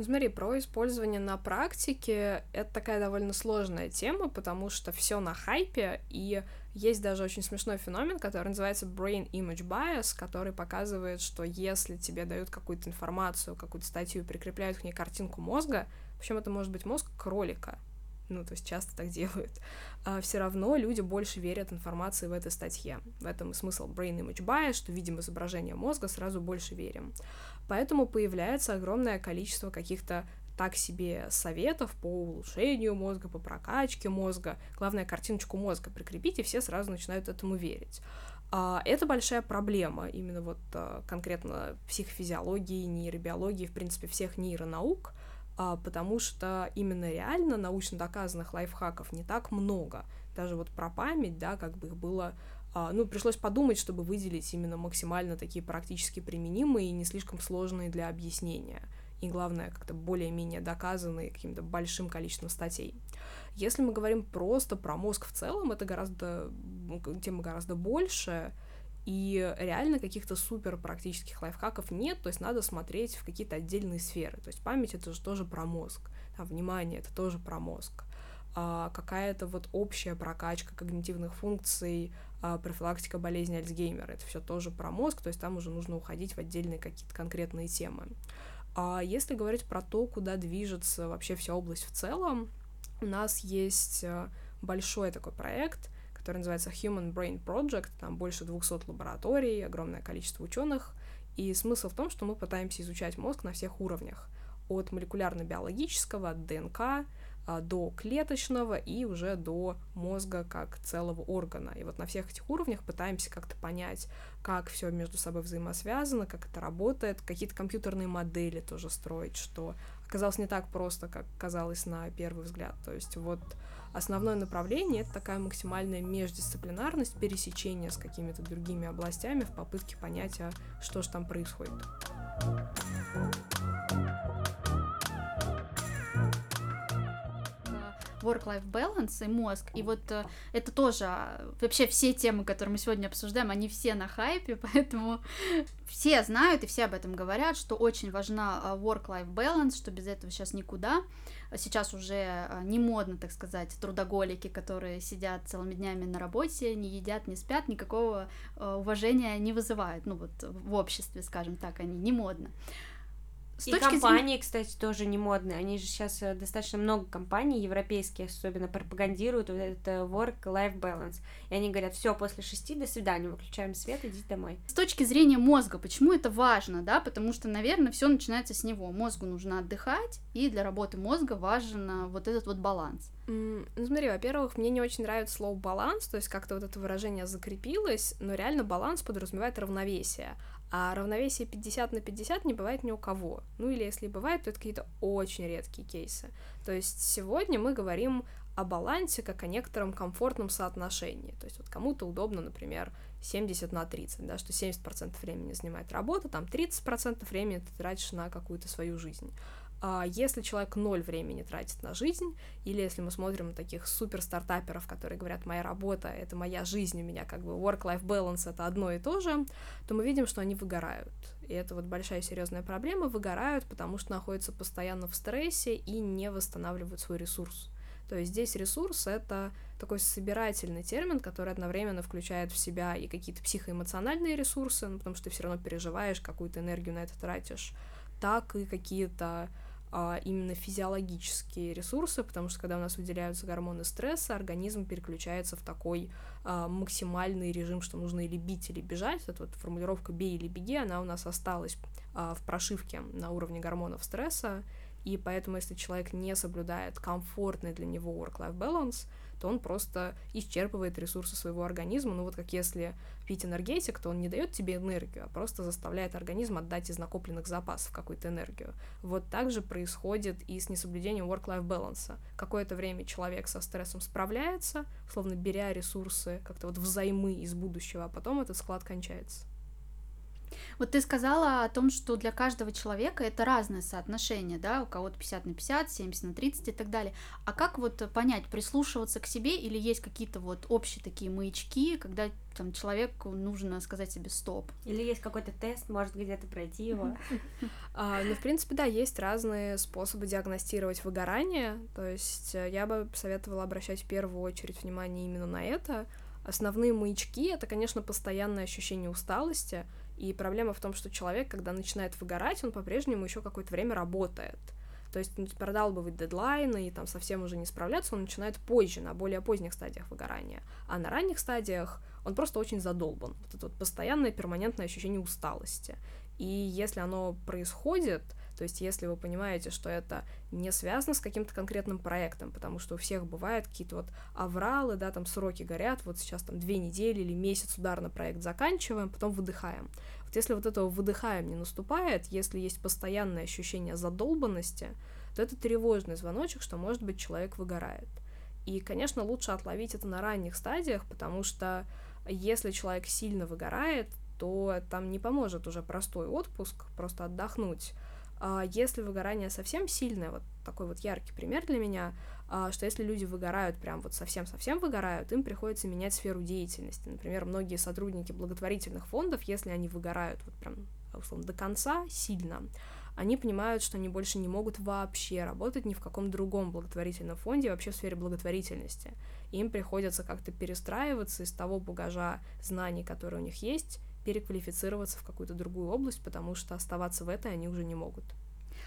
ну, смотри, про использование на практике это такая довольно сложная тема, потому что все на хайпе, и есть даже очень смешной феномен, который называется Brain Image Bias, который показывает, что если тебе дают какую-то информацию, какую-то статью, прикрепляют к ней картинку мозга, причем это может быть мозг кролика, ну, то есть часто так делают, а все равно люди больше верят информации в этой статье. В этом и смысл Brain Image Bias, что видим изображение мозга, сразу больше верим. Поэтому появляется огромное количество каких-то так себе советов по улучшению мозга, по прокачке мозга. Главное, картиночку мозга прикрепить, и все сразу начинают этому верить. А, это большая проблема именно вот а, конкретно психофизиологии, нейробиологии, в принципе, всех нейронаук, а, потому что именно реально научно доказанных лайфхаков не так много. Даже вот про память, да, как бы их было ну, пришлось подумать, чтобы выделить именно максимально такие практически применимые и не слишком сложные для объяснения. И главное, как-то более-менее доказанные каким-то большим количеством статей. Если мы говорим просто про мозг в целом, это гораздо, тема гораздо больше, и реально каких-то супер практических лайфхаков нет, то есть надо смотреть в какие-то отдельные сферы. То есть память это же тоже про мозг, а внимание это тоже про мозг. А какая-то вот общая прокачка когнитивных функций, а, профилактика болезни Альцгеймера. Это все тоже про мозг, то есть там уже нужно уходить в отдельные какие-то конкретные темы. А если говорить про то, куда движется вообще вся область в целом, у нас есть э, большой такой проект, который называется Human Brain Project, там больше 200 лабораторий, огромное количество ученых, и смысл в том, что мы пытаемся изучать мозг на всех уровнях, от молекулярно-биологического, от ДНК, а, до клеточного и уже до мозга как целого органа. И вот на всех этих уровнях пытаемся как-то понять, как все между собой взаимосвязано, как это работает, какие-то компьютерные модели тоже строить, что оказалось не так просто, как казалось на первый взгляд. То есть вот основное направление — это такая максимальная междисциплинарность, пересечение с какими-то другими областями в попытке понять, а что же там происходит. Work-life balance и мозг. И вот э, это тоже, а, вообще все темы, которые мы сегодня обсуждаем, они все на хайпе, <laughs> поэтому все знают и все об этом говорят, что очень важна а, work-life balance, что без этого сейчас никуда. Сейчас уже а, не модно, так сказать, трудоголики, которые сидят целыми днями на работе, не едят, не спят, никакого уважения не вызывают, ну вот в обществе, скажем так, они не модно С и компании, зрения... кстати, тоже не модные. Они же сейчас э, достаточно много компаний европейские особенно пропагандируют вот это work-life balance. И они говорят, все, после шести до свидания, выключаем свет, идите домой. С точки зрения мозга, почему это важно, да? Потому что, наверное, все начинается с него. Мозгу нужно отдыхать, и для работы мозга важен а, вот этот вот баланс. Mm, ну, смотри, во-первых, мне не очень нравится слово баланс, то есть как-то вот это выражение закрепилось, но реально баланс подразумевает равновесие. А равновесие 50 на 50 не бывает ни у кого. Ну или если бывает, то это какие-то очень редкие кейсы. То есть сегодня мы говорим о балансе как о некотором комфортном соотношении. То есть вот кому-то удобно, например, 70 на 30, да, что 70% времени занимает работа, там 30% времени ты тратишь на какую-то свою жизнь. А если человек ноль времени тратит на жизнь, или если мы смотрим на таких супер стартаперов, которые говорят, моя работа — это моя жизнь, у меня как бы work-life balance — это одно и то же, то мы видим, что они выгорают. И это вот большая серьезная проблема, выгорают, потому что находятся постоянно в стрессе и не восстанавливают свой ресурс. То есть здесь ресурс — это такой собирательный термин, который одновременно включает в себя и какие-то психоэмоциональные ресурсы, ну, потому что ты все равно переживаешь, какую-то энергию на это тратишь, так и какие-то а, именно физиологические ресурсы, потому что когда у нас выделяются гормоны стресса, организм переключается в такой а, максимальный режим, что нужно или бить, или бежать. Эта вот формулировка «бей или беги», она у нас осталась а, в прошивке на уровне гормонов стресса, и поэтому, если человек не соблюдает комфортный для него work-life balance, то он просто исчерпывает ресурсы своего организма. Ну вот как если пить энергетик, то он не дает тебе энергию, а просто заставляет организм отдать из накопленных запасов какую-то энергию. Вот так же происходит и с несоблюдением work-life balance. Какое-то время человек со стрессом справляется, словно беря ресурсы как-то вот взаймы из будущего, а потом этот склад кончается. Вот ты сказала о том, что для каждого человека это разное соотношение, да, у кого-то 50 на 50, 70 на 30 и так далее. А как вот понять, прислушиваться к себе или есть какие-то вот общие такие маячки, когда там человеку нужно сказать себе стоп? Или есть какой-то тест, может где-то пройти его? <laughs> А, ну, в принципе, да, есть разные способы диагностировать выгорание, то есть э, я бы советовала обращать в первую очередь внимание именно на это. Основные маячки — это, конечно, постоянное ощущение усталости — и проблема в том, что человек, когда начинает выгорать, он по-прежнему еще какое-то время работает. То есть он продалбывать дедлайны и там совсем уже не справляться, он начинает позже, на более поздних стадиях выгорания. А на ранних стадиях он просто очень задолбан. Вот это вот постоянное перманентное ощущение усталости. И если оно происходит, то есть если вы понимаете, что это не связано с каким-то конкретным проектом, потому что у всех бывают какие-то вот авралы, да, там сроки горят, вот сейчас там две недели или месяц ударно проект заканчиваем, потом выдыхаем. Вот если вот этого выдыхаем не наступает, если есть постоянное ощущение задолбанности, то это тревожный звоночек, что, может быть, человек выгорает. И, конечно, лучше отловить это на ранних стадиях, потому что если человек сильно выгорает, то там не поможет уже простой отпуск, просто отдохнуть. А если выгорание совсем сильное, вот такой вот яркий пример для меня, а, что если люди выгорают, прям вот совсем-совсем выгорают, им приходится менять сферу деятельности. Например, многие сотрудники благотворительных фондов, если они выгорают вот прям условно до конца сильно, они понимают, что они больше не могут вообще работать ни в каком другом благотворительном фонде, вообще в сфере благотворительности. Им приходится как-то перестраиваться из того багажа знаний, которые у них есть, переквалифицироваться в какую-то другую область, потому что оставаться в этой они уже не могут.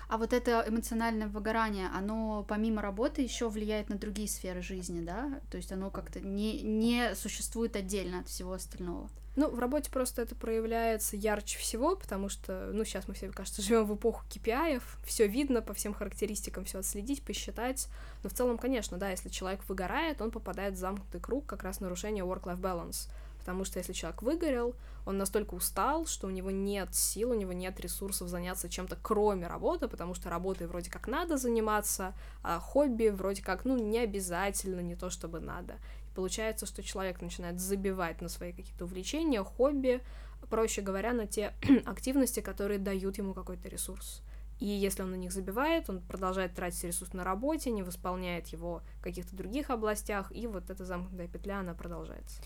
А вот это эмоциональное выгорание, оно помимо работы еще влияет на другие сферы жизни, да? То есть оно как-то не, не существует отдельно от всего остального. Ну, в работе просто это проявляется ярче всего, потому что, ну, сейчас мы все, кажется, живем в эпоху KPI, все видно, по всем характеристикам все отследить, посчитать. Но в целом, конечно, да, если человек выгорает, он попадает в замкнутый круг как раз нарушения work-life balance. Потому что если человек выгорел, он настолько устал, что у него нет сил, у него нет ресурсов заняться чем-то кроме работы, потому что работой вроде как надо заниматься, а хобби вроде как, ну, не обязательно, не то чтобы надо. И получается, что человек начинает забивать на свои какие-то увлечения, хобби, проще говоря, на те <clears throat> активности, которые дают ему какой-то ресурс. И если он на них забивает, он продолжает тратить ресурс на работе, не восполняет его в каких-то других областях, и вот эта замкнутая петля, она продолжается.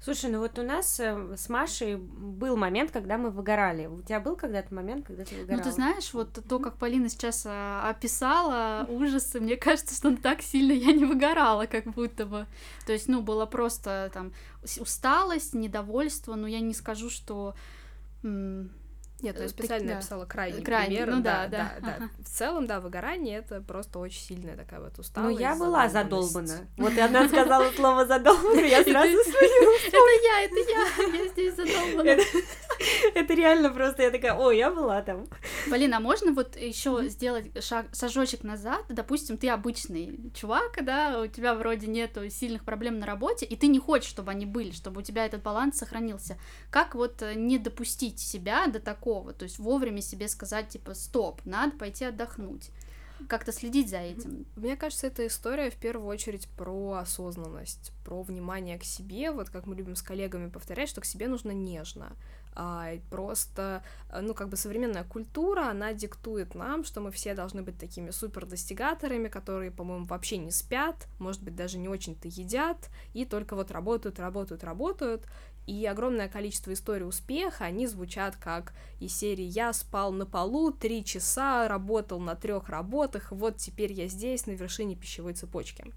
Слушай, ну вот у нас э, с Машей был момент, когда мы выгорали. У тебя был когда-то момент, когда ты выгорала? Ну, ты знаешь, вот то, как Полина сейчас а, описала ужасы, мне кажется, что так сильно я не выгорала, как будто бы. То есть, ну, было просто там усталость, недовольство, но я не скажу, что Нет, я Э, специально так- да. написала крайний, Крайний, пример. ну да, да, да, да. ага. В целом, да, выгорание это просто очень сильная такая вот Ну, усталость. я была задолбана. Вот и она сказала слово задолбана, <laughs> я сразу <laughs> Это я, это я, я здесь задолбана. <laughs> Это, реально просто, я такая, о, я была там. Полина, а можно вот еще сделать шаг, шажочек назад? Допустим, ты обычный чувак, да, у тебя вроде нету сильных проблем на работе, и ты не хочешь, чтобы они были, чтобы у тебя этот баланс сохранился. Как вот э, не допустить себя до такого? То есть вовремя себе сказать, типа, стоп, надо пойти отдохнуть. Как-то следить за этим. Мне кажется, эта история в первую очередь про осознанность, про внимание к себе. Вот как мы любим с коллегами повторять, что к себе нужно нежно. А, просто, а, ну, как бы современная культура, она диктует нам, что мы все должны быть такими супер достигаторами, которые, по-моему, вообще не спят, может быть, даже не очень-то едят, и только вот работают, работают, работают. И огромное количество историй успеха, они звучат как из серии «Я спал на полу три часа, работал на трех работах, вот теперь я здесь, на вершине пищевой цепочки».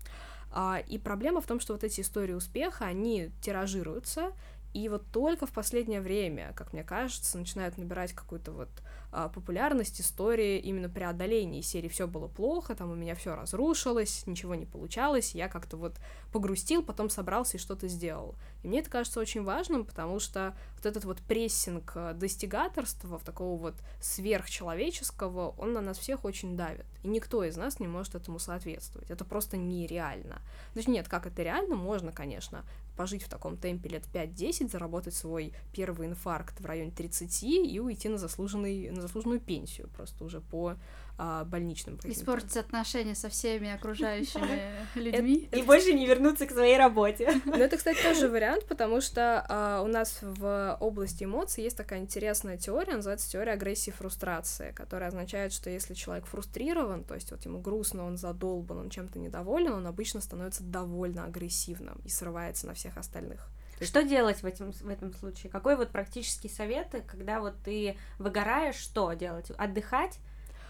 А, И проблема в том, что вот эти истории успеха, они тиражируются, и вот только в последнее время, как мне кажется, начинают набирать какую-то вот популярность истории именно преодоления серии все было плохо, там у меня все разрушилось, ничего не получалось, я как-то вот погрустил, потом собрался и что-то сделал. И мне это кажется очень важным, потому что вот этот вот прессинг э, достигаторства, такого вот сверхчеловеческого, он на нас всех очень давит. И никто из нас не может этому соответствовать. Это просто нереально. Значит, нет, как это реально? Можно, конечно, пожить в таком темпе лет 5-10, заработать свой первый инфаркт в районе 30 и уйти на, заслуженный, на заслуженную пенсию, просто уже по а, больничным каким-то. Испортить отношения со всеми окружающими <laughs> людьми. И больше не вернуться к своей работе. <laughs> Ну, это, кстати, <laughs> тоже вариант, потому что а, у нас в области эмоций есть такая интересная теория, называется теория агрессии и фрустрации, которая означает, что если человек фрустрирован, то есть вот ему грустно, он задолбан, он чем-то недоволен, он обычно становится довольно агрессивным и срывается на всех остальных. Что делать в этом, в этом случае? Какой вот практический совет, когда вот ты выгораешь, что делать? Отдыхать?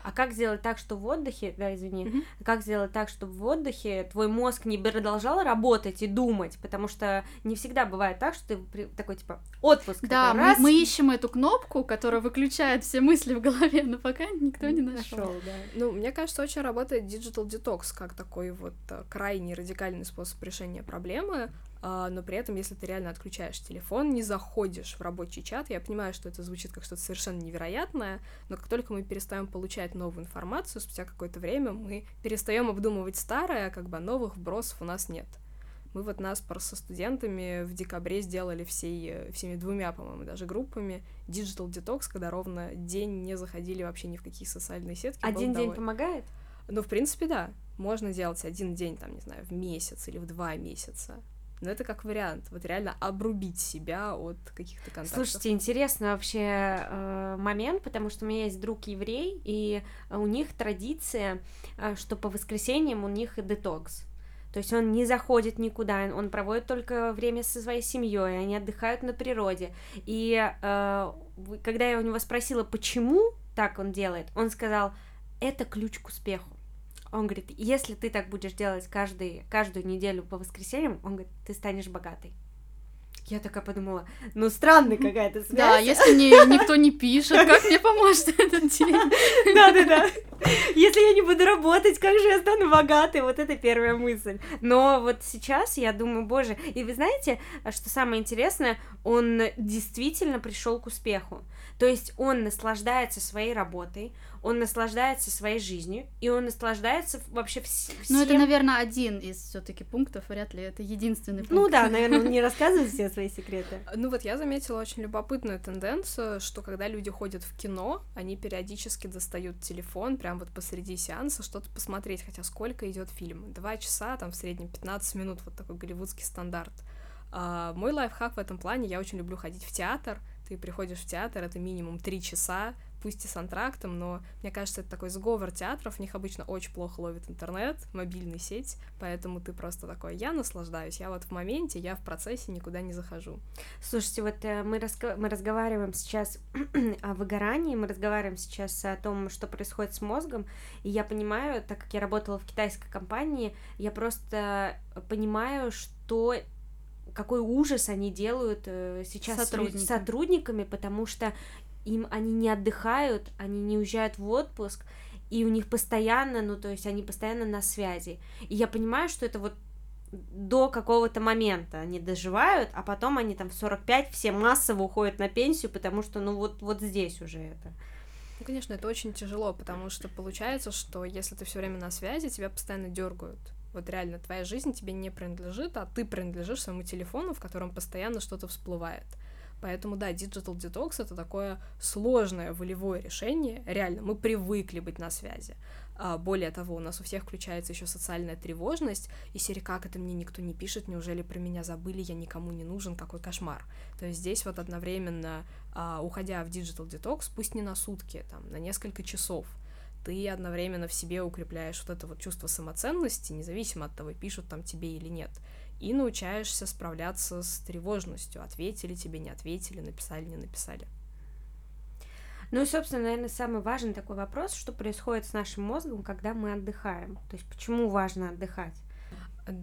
А как сделать так, что в отдыхе, да, извини, Мгм. как сделать так, чтобы в отдыхе твой мозг не продолжал работать и думать, потому что не всегда бывает так, что ты при- такой типа отпуск. Да, такой, мы, раз, мы ищем эту кнопку, которая выключает все мысли в голове, но пока никто не нашел. нашел, да. Ну, мне кажется, очень работает digital detox как такой вот а, крайний радикальный способ решения проблемы, но при этом, если ты реально отключаешь телефон, не заходишь в рабочий чат, я понимаю, что это звучит как что-то совершенно невероятное, но как только мы перестаем получать новую информацию, спустя какое-то время мы перестаем обдумывать старое, а как бы новых вбросов у нас нет. Мы вот нас со студентами в декабре сделали всей, всеми двумя, по-моему, даже группами Digital Detox, когда ровно день не заходили вообще ни в какие социальные сетки. Один день доволь- помогает? ну, в принципе, да. Можно делать один день, там, не знаю, в месяц или в два месяца. Но это как вариант. Вот реально обрубить себя от каких-то контактов. Слушайте, интересный вообще э, момент, потому что у меня есть друг еврей, и у них традиция, э, что по воскресеньям у них детокс. То есть он не заходит никуда, он проводит только время со своей семьей, они отдыхают на природе. И э, когда я у него спросила, почему так он делает, он сказал, это ключ к успеху. Он говорит, если ты так будешь делать каждый, каждую неделю по воскресеньям, он говорит, ты станешь богатой. Я такая подумала, ну странная какая-то связь. Да, если мне никто не пишет, <laughs> как мне поможет этот день? Да, да, да. Если я не буду работать, как же я стану богатой? Вот это первая мысль. Но вот сейчас я думаю, боже, и вы знаете, что самое интересное, он действительно пришел к успеху. То есть он наслаждается своей работой, он наслаждается своей жизнью, и он наслаждается вообще вс- всем. Ну, это, наверное, один из все-таки пунктов, вряд ли это единственный пункт. Ну да, наверное, он <laughs> не рассказывает все свои секреты. Ну вот я заметила очень любопытную тенденцию, что когда люди ходят в кино, они периодически достают телефон прям вот посреди сеанса что-то посмотреть, хотя сколько идет фильм? Два часа, там в среднем 15 минут, вот такой голливудский стандарт. А, мой лайфхак в этом плане, я очень люблю ходить в театр, ты приходишь в театр, это минимум три часа, пусть и с антрактом, но мне кажется, это такой сговор театров, в них обычно очень плохо ловит интернет, мобильная сеть, поэтому ты просто такой, я наслаждаюсь, я вот в моменте, я в процессе никуда не захожу. Слушайте, вот э, мы, раска- мы разговариваем сейчас <clears throat> о выгорании, мы разговариваем сейчас о том, что происходит с мозгом, и я понимаю, так как я работала в китайской компании, я просто понимаю, что какой ужас они делают э, сейчас Сотрудникам. с сотрудниками, потому что им они не отдыхают, они не уезжают в отпуск, и у них постоянно, ну то есть они постоянно на связи. И я понимаю, что это вот до какого-то момента они доживают, а потом они там в 45 все массово уходят на пенсию, потому что ну вот, вот здесь уже это. Ну, конечно, это очень тяжело, потому что получается, что если ты все время на связи, тебя постоянно дергают. Вот реально, твоя жизнь тебе не принадлежит, а ты принадлежишь своему телефону, в котором постоянно что-то всплывает. Поэтому, да, Digital Detox — это такое сложное волевое решение. Реально, мы привыкли быть на связи. А, более того, у нас у всех включается еще социальная тревожность, и серия «Как это мне никто не пишет? Неужели про меня забыли? Я никому не нужен? Какой кошмар!» То есть здесь вот одновременно, а, уходя в Digital Detox, пусть не на сутки, там, на несколько часов, ты одновременно в себе укрепляешь вот это вот чувство самоценности, независимо от того, пишут там тебе или нет и научаешься справляться с тревожностью. Ответили тебе, не ответили, написали, не написали. Ну и, собственно, наверное, самый важный такой вопрос, что происходит с нашим мозгом, когда мы отдыхаем. То есть почему важно отдыхать?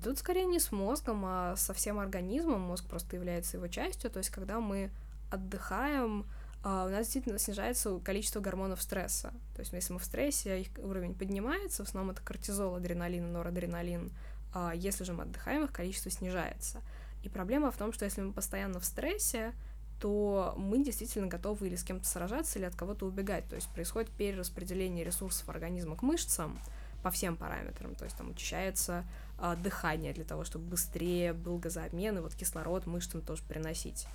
Тут скорее не с мозгом, а со всем организмом. Мозг просто является его частью. То есть когда мы отдыхаем, а, у нас действительно снижается количество гормонов стресса. То есть если мы в стрессе, их уровень поднимается, в основном это кортизол, адреналин, норадреналин, если же мы отдыхаем, их количество снижается. И проблема в том, что если мы постоянно в стрессе, то мы действительно готовы или с кем-то сражаться, или от кого-то убегать. То есть происходит перераспределение ресурсов организма к мышцам по всем параметрам. То есть там учащается а, дыхание для того, чтобы быстрее был газообмен, и вот кислород мышцам тоже приносить.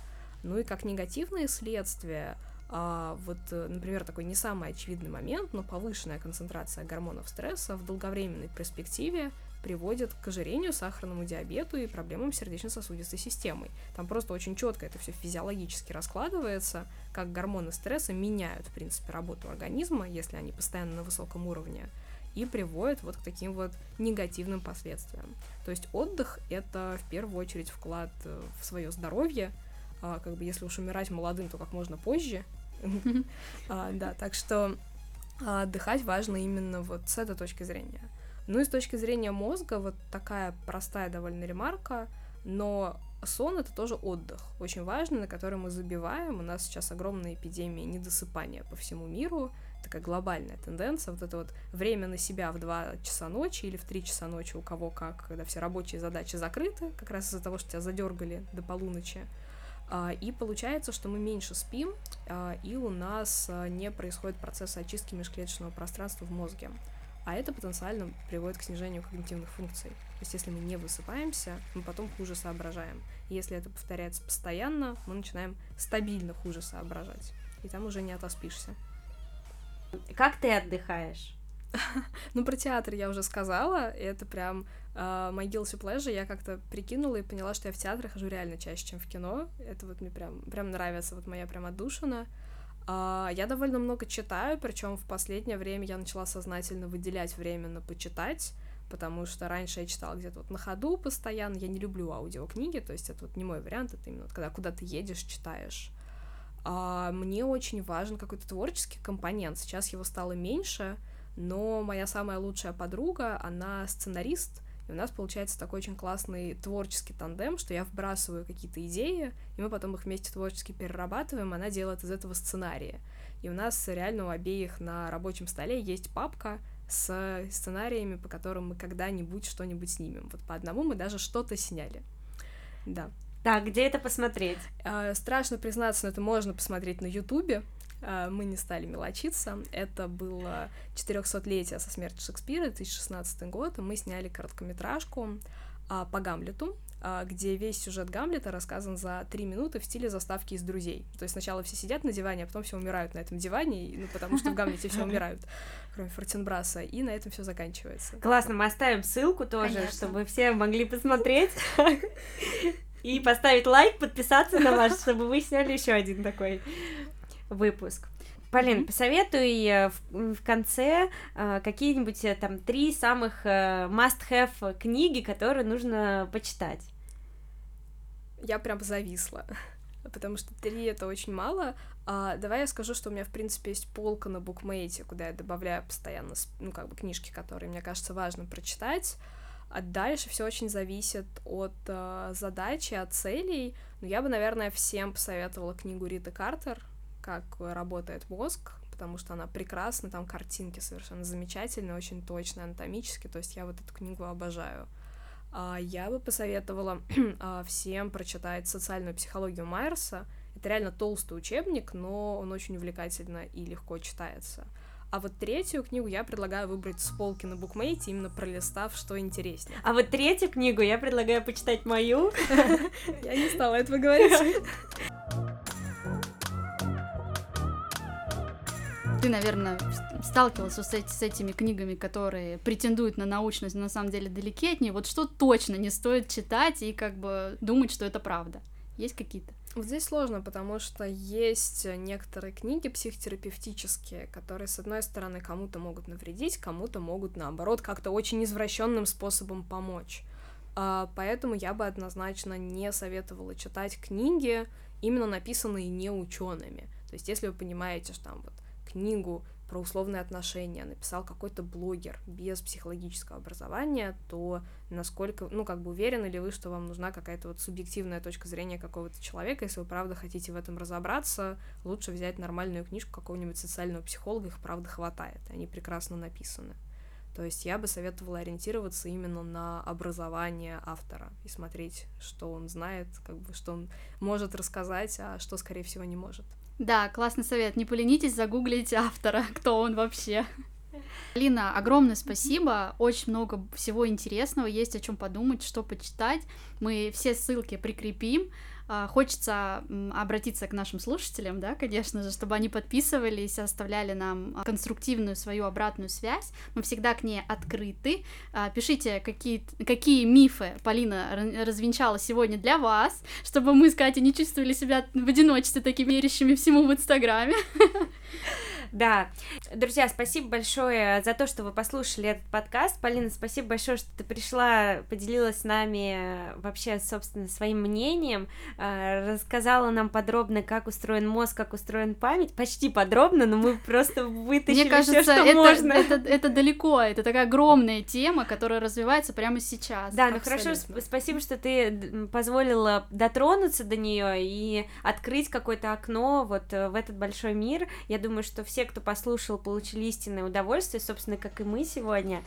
Ну и как негативные следствия, а, вот, э, например, такой не самый очевидный момент, но повышенная концентрация гормонов стресса в долговременной перспективе приводит к ожирению, сахарному диабету и проблемам сердечно-сосудистой системой. Там просто очень четко это все физиологически раскладывается, как гормоны стресса меняют, в принципе, работу организма, если они постоянно на высоком уровне, и приводят вот к таким вот негативным последствиям. То есть отдых — это в первую очередь вклад э, в свое здоровье, а, как бы если уж умирать молодым, то как можно позже. А, да, так что а, отдыхать важно именно вот с этой точки зрения. Ну и с точки зрения мозга, вот такая простая довольно ремарка, но сон это тоже отдых, очень важный, на который мы забиваем. У нас сейчас огромная эпидемия недосыпания по всему миру, такая глобальная тенденция, вот это вот время на себя в 2 часа ночи или в 3 часа ночи, у кого как, когда все рабочие задачи закрыты, как раз из-за того, что тебя задергали до полуночи. А, и получается, что мы меньше спим, а, и у нас а, не происходит процесс очистки межклеточного пространства в мозге а это потенциально приводит к снижению когнитивных функций. То есть если мы не высыпаемся, мы потом хуже соображаем. И если это повторяется постоянно, мы начинаем стабильно хуже соображать. И там уже не отоспишься. Как ты отдыхаешь? <laughs> ну, про театр я уже сказала, и это прям uh, my guilty pleasure. Я как-то прикинула и поняла, что я в театр хожу реально чаще, чем в кино. Это вот мне прям, прям нравится, вот моя прям отдушина. А, я довольно много читаю, причем в последнее время я начала сознательно выделять время на почитать, потому что раньше я читала где-то вот на ходу постоянно, я не люблю аудиокниги, то есть это вот не мой вариант, это именно вот когда куда ты едешь, читаешь. А мне очень важен какой-то творческий компонент, сейчас его стало меньше, но моя самая лучшая подруга, она сценарист, и у нас получается такой очень классный творческий тандем, что я вбрасываю какие-то идеи, и мы потом их вместе творчески перерабатываем, она делает из этого сценария. И у нас реально у обеих на рабочем столе есть папка с сценариями, по которым мы когда-нибудь что-нибудь снимем. Вот по одному мы даже что-то сняли. Да. Так, где это посмотреть? Э, страшно признаться, но это можно посмотреть на Ютубе. А, мы не стали мелочиться. Это было 400-летие со смерти Шекспира, 2016 год, и мы сняли короткометражку а, по Гамлету, а, где весь сюжет Гамлета рассказан за три минуты в стиле заставки из друзей. То есть сначала все сидят на диване, а потом все умирают на этом диване, ну, потому что в Гамлете все умирают, кроме Фортенбраса, и на этом все заканчивается. Классно, мы оставим ссылку тоже, Конечно. чтобы все могли посмотреть. И поставить лайк, подписаться на вас, чтобы вы сняли еще один такой выпуск. Полин, mm-hmm. посоветуй э, в, в конце э, какие-нибудь э, там три самых э, must-have книги, которые нужно почитать. Я прям зависла, <laughs> потому что три это очень мало. А, давай я скажу, что у меня, в принципе, есть полка на букмейте, куда я добавляю постоянно, ну, как бы, книжки, которые, мне кажется, важно прочитать. А дальше все очень зависит от э, задачи, от целей. Но я бы, наверное, всем посоветовала книгу Риты Картер «Как работает мозг», потому что она прекрасна, там картинки совершенно замечательные, очень точные, анатомические, то есть я вот эту книгу обожаю. А я бы посоветовала <clears throat> а, всем прочитать «Социальную психологию Майерса». Это реально толстый учебник, но он очень увлекательно и легко читается. А вот третью книгу я предлагаю выбрать с полки на букмейте, именно пролистав, что интереснее. А вот третью книгу я предлагаю почитать мою. <laughs> Я не стала этого говорить. <laughs> Ты, наверное, сталкивался с, эти, с этими книгами, которые претендуют на научность, но на самом деле далеки от нее. Вот что точно не стоит читать и как бы думать, что это правда? Есть какие-то? Вот здесь сложно, потому что есть некоторые книги психотерапевтические, которые, с одной стороны, кому-то могут навредить, кому-то могут, наоборот, как-то очень извращенным способом помочь. А, поэтому я бы однозначно не советовала читать книги, именно написанные не учеными. То есть, если вы понимаете, что там вот книгу про условные отношения написал какой-то блогер без психологического образования, то насколько, ну, как бы уверены ли вы, что вам нужна какая-то вот субъективная точка зрения какого-то человека, если вы правда хотите в этом разобраться, лучше взять нормальную книжку какого-нибудь социального психолога, их правда хватает, они прекрасно написаны. То есть я бы советовала ориентироваться именно на образование автора и смотреть, что он знает, как бы, что он может рассказать, а что, скорее всего, не может. Да, классный совет. Не поленитесь загуглить автора, <laughs> кто он вообще. Лина, огромное спасибо. Очень много всего интересного. Есть о чем подумать, что почитать. Мы все ссылки прикрепим. А, хочется обратиться к нашим слушателям, да, конечно же, чтобы они подписывались, оставляли нам а, конструктивную свою обратную связь. Мы всегда к ней открыты. А, пишите, какие, какие мифы Полина развенчала сегодня для вас, чтобы мы с Катей не чувствовали себя в одиночестве такими верящими всему в Инстаграме. <laughs> Да. Друзья, спасибо большое за то, что вы послушали этот подкаст. Полина, спасибо большое, что ты пришла, поделилась с нами вообще, собственно, своим мнением, а, рассказала нам подробно, как устроен мозг, как устроен память. Почти подробно, но мы просто вытащили Мне кажется, все, что это, можно. Это, это далеко, это такая огромная тема, которая развивается прямо сейчас. Да, ну хорошо, спасибо, что ты позволила дотронуться до нее и открыть какое-то окно вот э, в этот большой мир. Я думаю, что все кто послушал, получили истинное удовольствие, собственно, как и мы сегодня.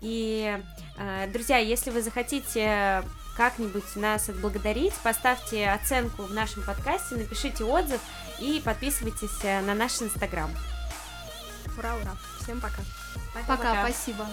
И, э, друзья, если вы захотите как-нибудь нас отблагодарить, поставьте оценку в нашем подкасте, напишите отзыв и подписывайтесь э, на наш инстаграм. Ура, ура. Всем пока. Пока, спасибо.